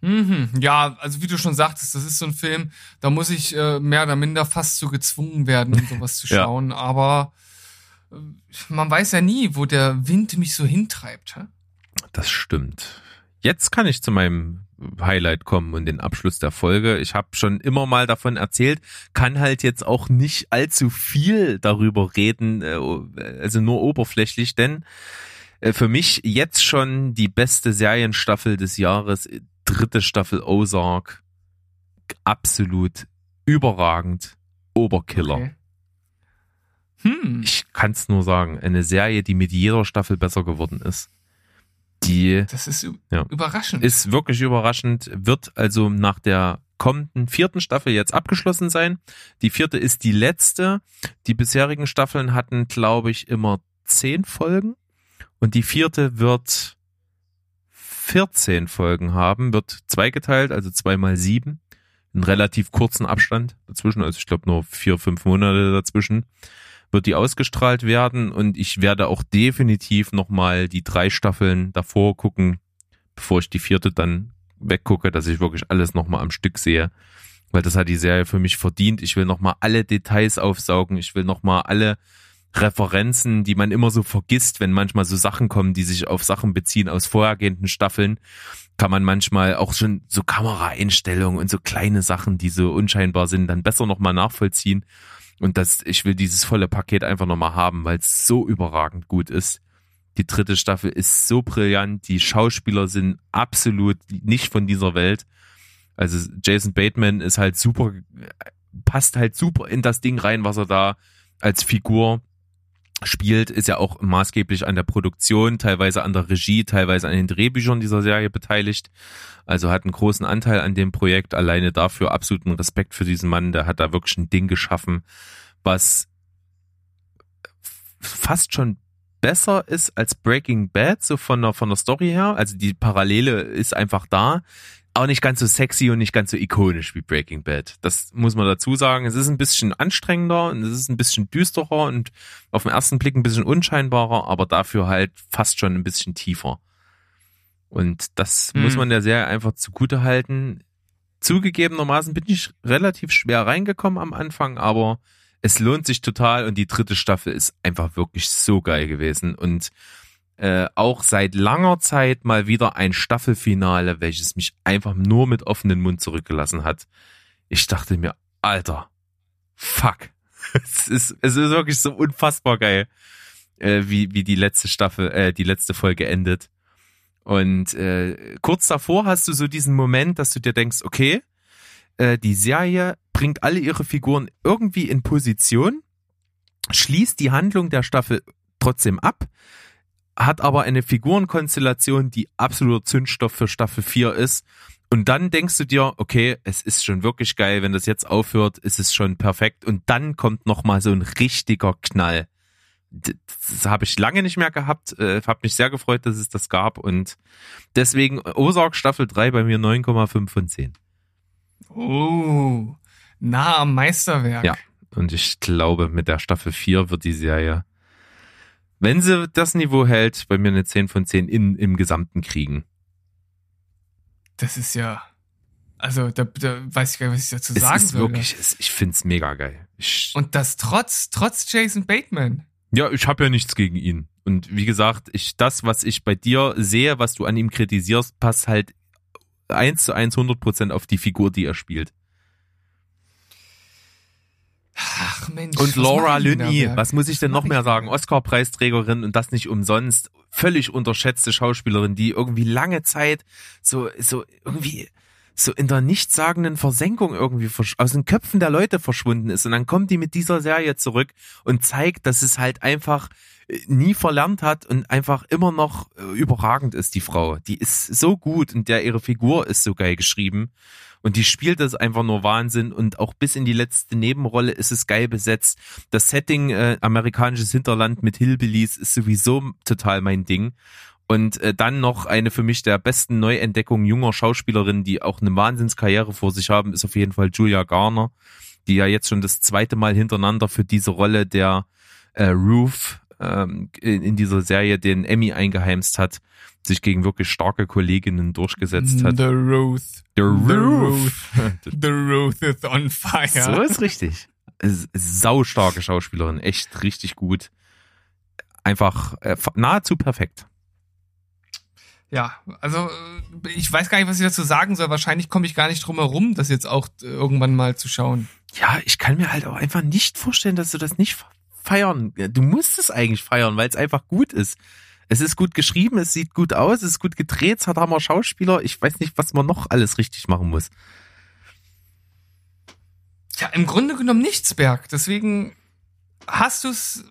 Mhm. Ja, also wie du schon sagtest, das ist so ein Film, da muss ich äh, mehr oder minder fast so gezwungen werden, um sowas zu Ja. schauen. Aber äh, man weiß ja nie, wo der Wind mich so hintreibt. Hä? Das stimmt. Jetzt kann ich zu meinem Highlight kommen und den Abschluss der Folge. Ich habe schon immer mal davon erzählt, kann halt jetzt auch nicht allzu viel darüber reden, äh, also nur oberflächlich, denn äh, für mich jetzt schon die beste Serienstaffel des Jahres, äh, dritte Staffel Ozark, absolut überragend, Oberkiller. Okay. Hm. Ich kann es nur sagen, eine Serie, die mit jeder Staffel besser geworden ist. Die Das ist Ja. überraschend. ist wirklich überraschend, wird also nach der kommenden vierten Staffel jetzt abgeschlossen sein. Die vierte ist die letzte. Die bisherigen Staffeln hatten, glaube ich, immer zehn Folgen. Und die vierte wird 14 Folgen haben, wird zweigeteilt, also zweimal sieben. In relativ kurzen Abstand dazwischen, also ich glaube nur vier, fünf Monate dazwischen, wird die ausgestrahlt werden. Und ich werde auch definitiv nochmal die drei Staffeln davor gucken, bevor ich die vierte dann weggucke, dass ich wirklich alles nochmal am Stück sehe. Weil das hat die Serie für mich verdient. Ich will nochmal alle Details aufsaugen. Ich will nochmal alle Referenzen, die man immer so vergisst, wenn manchmal so Sachen kommen, die sich auf Sachen beziehen aus vorhergehenden Staffeln, kann man manchmal auch schon so Kameraeinstellungen und so kleine Sachen, die so unscheinbar sind, dann besser nochmal nachvollziehen. Und das, ich will dieses volle Paket einfach nochmal haben, weil es so überragend gut ist. Die dritte Staffel ist so brillant. Die Schauspieler sind absolut nicht von dieser Welt. Also Jason Bateman ist halt super, passt halt super in das Ding rein, was er da als Figur spielt, ist ja auch maßgeblich an der Produktion, teilweise an der Regie, teilweise an den Drehbüchern dieser Serie beteiligt. Also hat einen großen Anteil an dem Projekt. Alleine dafür absoluten Respekt für diesen Mann. Der hat da wirklich ein Ding geschaffen, was fast schon besser ist als Breaking Bad, so von der, von der Story her. Also die Parallele ist einfach da. Auch nicht ganz so sexy und nicht ganz so ikonisch wie Breaking Bad. Das muss man dazu sagen. Es ist ein bisschen anstrengender und es ist ein bisschen düsterer und auf den ersten Blick ein bisschen unscheinbarer, aber dafür halt fast schon ein bisschen tiefer. Und das Hm. muss man der Serie einfach zugute halten. Zugegebenermaßen bin ich relativ schwer reingekommen am Anfang, aber es lohnt sich total und die dritte Staffel ist einfach wirklich so geil gewesen und äh, auch seit langer Zeit mal wieder ein Staffelfinale, welches mich einfach nur mit offenem Mund zurückgelassen hat. Ich dachte mir, Alter, fuck. Es ist, es ist wirklich so unfassbar geil, äh, wie, wie die letzte Staffel, äh, die letzte Folge endet. Und äh, kurz davor hast du so diesen Moment, dass du dir denkst, okay, äh, die Serie bringt alle ihre Figuren irgendwie in Position, schließt die Handlung der Staffel trotzdem ab, hat aber eine Figurenkonstellation, die absoluter Zündstoff für Staffel 4 ist. Und dann denkst du dir, okay, es ist schon wirklich geil, wenn das jetzt aufhört, ist es schon perfekt. Und dann kommt noch mal so ein richtiger Knall. Das habe ich lange nicht mehr gehabt. Äh, habe mich sehr gefreut, dass es das gab. Und deswegen Ozark Staffel 3 bei mir 9,5 von 10. Oh, nah am Meisterwerk. Ja. Und ich glaube, mit der Staffel 4 wird die Serie, wenn sie das Niveau hält, bei mir eine 10 von 10 in, im Gesamten kriegen. Das ist ja. Also, da, da weiß ich gar nicht, was ich dazu Es sagen ist würde. wirklich, es, ich find's mega geil. Ich, Und das trotz, trotz Jason Bateman. ja, ich habe ja nichts gegen ihn. Und wie gesagt, ich, das, was ich bei dir sehe, was du an ihm kritisierst, passt halt eins zu eins 100 Prozent auf die Figur, die er spielt. Ach Mensch. Und Laura Linney, was muss ich denn noch mehr sagen? Oscar-Preisträgerin und das nicht umsonst. Völlig unterschätzte Schauspielerin, die irgendwie lange Zeit so, so irgendwie so in der nichtssagenden Versenkung irgendwie aus den Köpfen der Leute verschwunden ist. Und dann kommt die mit dieser Serie zurück und zeigt, dass es halt einfach äh, nie verlernt hat und einfach immer noch äh, überragend ist, die Frau. Die ist so gut und der ihre Figur ist so geil geschrieben. Und die spielt das einfach nur Wahnsinn und auch bis in die letzte Nebenrolle ist es geil besetzt. Das Setting äh, amerikanisches Hinterland mit Hillbillies ist sowieso total mein Ding. Und äh, dann noch eine für mich der besten Neuentdeckungen junger Schauspielerinnen, die auch eine Wahnsinnskarriere vor sich haben, ist auf jeden Fall Julia Garner, die ja jetzt schon das zweite Mal hintereinander für diese Rolle der äh, Ruth ähm, in, in dieser Serie den Emmy eingeheimst hat, sich gegen wirklich starke Kolleginnen durchgesetzt hat. The Ruth. The Ruth. The Ruth is on fire. So ist richtig. S- Saustarke Schauspielerin, echt richtig gut. Einfach äh, nahezu perfekt. Ja, also äh, ich weiß gar nicht, was ich dazu sagen soll. Wahrscheinlich komme ich gar nicht drum herum, das jetzt auch äh, irgendwann mal zu schauen. Ja, ich kann mir halt auch einfach nicht vorstellen, dass du das nicht feiern. Du musst es eigentlich feiern, weil es einfach gut ist. Es ist gut geschrieben, es sieht gut aus, es ist gut gedreht, es hat Hammer Schauspieler. Ich weiß nicht, was man noch alles richtig machen muss. Ja, im Grunde genommen nichts, Berg. Deswegen hast du's,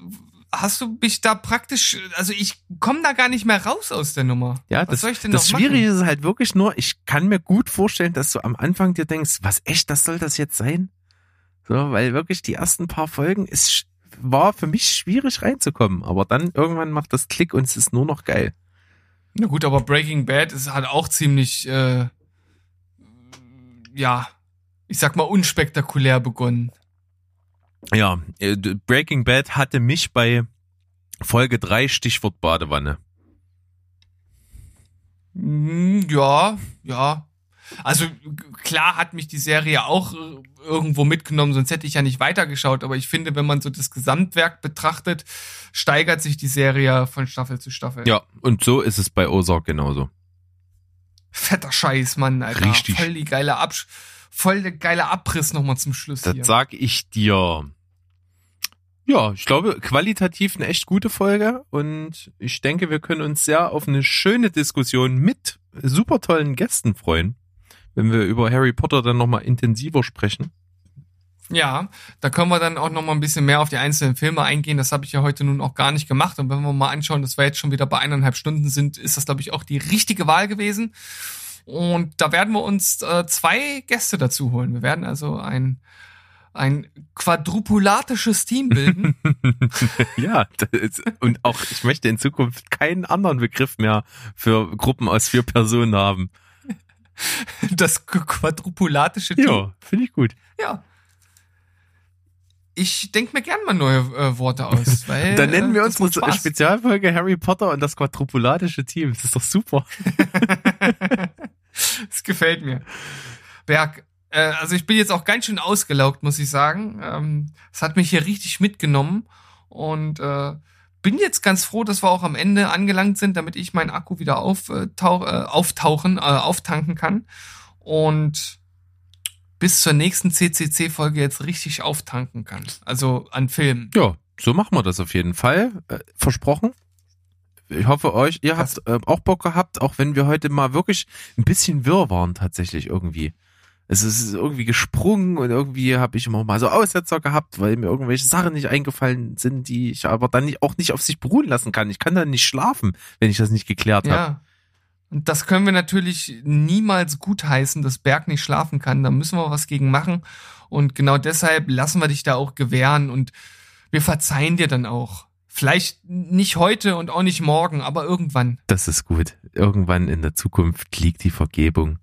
hast du mich da praktisch, also ich komme da gar nicht mehr raus aus der Nummer. Ja, was das, soll ich denn das noch Schwierige machen? ist halt wirklich nur, ich kann mir gut vorstellen, dass du am Anfang dir denkst, was echt, das soll das jetzt sein? So, weil wirklich die ersten paar Folgen ist, war für mich schwierig reinzukommen, aber dann irgendwann macht das Klick und es ist nur noch geil. Na gut, aber Breaking Bad ist halt auch ziemlich, äh, ja, ich sag mal unspektakulär begonnen. Ja, äh, Breaking Bad hatte mich bei Folge 3 Stichwort Badewanne. Hm, Ja, ja. Also klar hat mich die Serie auch äh, irgendwo mitgenommen, sonst hätte ich ja nicht weitergeschaut. Aber ich finde, wenn man so das Gesamtwerk betrachtet, steigert sich die Serie von Staffel zu Staffel. Ja, und so ist es bei Ozark genauso. Fetter Scheiß, Mann, Alter. Richtig. Voll die geile Absch voll der geile Abriss nochmal zum Schluss Das hier. sag ich dir. Ja, ich glaube, qualitativ eine echt gute Folge und ich denke, wir können uns sehr auf eine schöne Diskussion mit super tollen Gästen freuen, wenn wir über Harry Potter dann nochmal intensiver sprechen. Ja, da können wir dann auch noch mal ein bisschen mehr auf die einzelnen Filme eingehen. Das habe ich ja heute nun auch gar nicht gemacht. Und wenn wir mal anschauen, dass wir jetzt schon wieder bei eineinhalb Stunden sind, ist das, glaube ich, auch die richtige Wahl gewesen. Und da werden wir uns äh, zwei Gäste dazu holen. Wir werden also ein, ein quadrupulatisches Team bilden. ja, ist, und auch ich möchte in Zukunft keinen anderen Begriff mehr für Gruppen aus vier Personen haben. Das quadrupulatische Team. Ja, finde ich gut. Ja. Ich denke mir gern mal neue äh, Worte aus. Weil, Dann nennen wir äh, das unsere Spaß. Spezialfolge Harry Potter und das quadrupulatische Team. Das ist doch super. Es gefällt mir. Berg, äh, also ich bin jetzt auch ganz schön ausgelaugt, muss ich sagen. Ähm, Es hat mich hier richtig mitgenommen und äh, bin jetzt ganz froh, dass wir auch am Ende angelangt sind, damit ich meinen Akku wieder auftauch, äh, auftauchen, äh, auftanken kann und bis zur nächsten CCC-Folge jetzt richtig auftanken kann. Also an Filmen. Ja, so machen wir das auf jeden Fall. Äh, versprochen. Ich hoffe euch, ihr habt äh, auch Bock gehabt, auch wenn wir heute mal wirklich ein bisschen wirr waren tatsächlich irgendwie. Es ist irgendwie gesprungen und irgendwie habe ich immer mal so Aussetzer gehabt, weil mir irgendwelche Sachen nicht eingefallen sind, die ich aber dann auch nicht auf sich beruhen lassen kann. Ich kann dann nicht schlafen, wenn ich das nicht geklärt habe. Ja. Und das können wir natürlich niemals gutheißen, dass Berg nicht schlafen kann. Da müssen wir was gegen machen. Und genau deshalb lassen wir dich da auch gewähren und wir verzeihen dir dann auch. Vielleicht nicht heute und auch nicht morgen, aber irgendwann. Das ist gut. Irgendwann in der Zukunft liegt die Vergebung.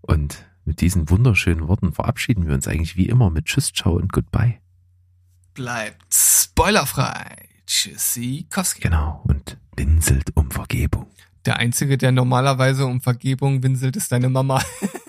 Und mit diesen wunderschönen Worten verabschieden wir uns eigentlich wie immer mit Tschüss, Ciao und Goodbye. Bleibt spoilerfrei. Tschüssikowski. Genau. Und winselt um Vergebung. Der Einzige, der normalerweise um Vergebung winselt, ist deine Mama.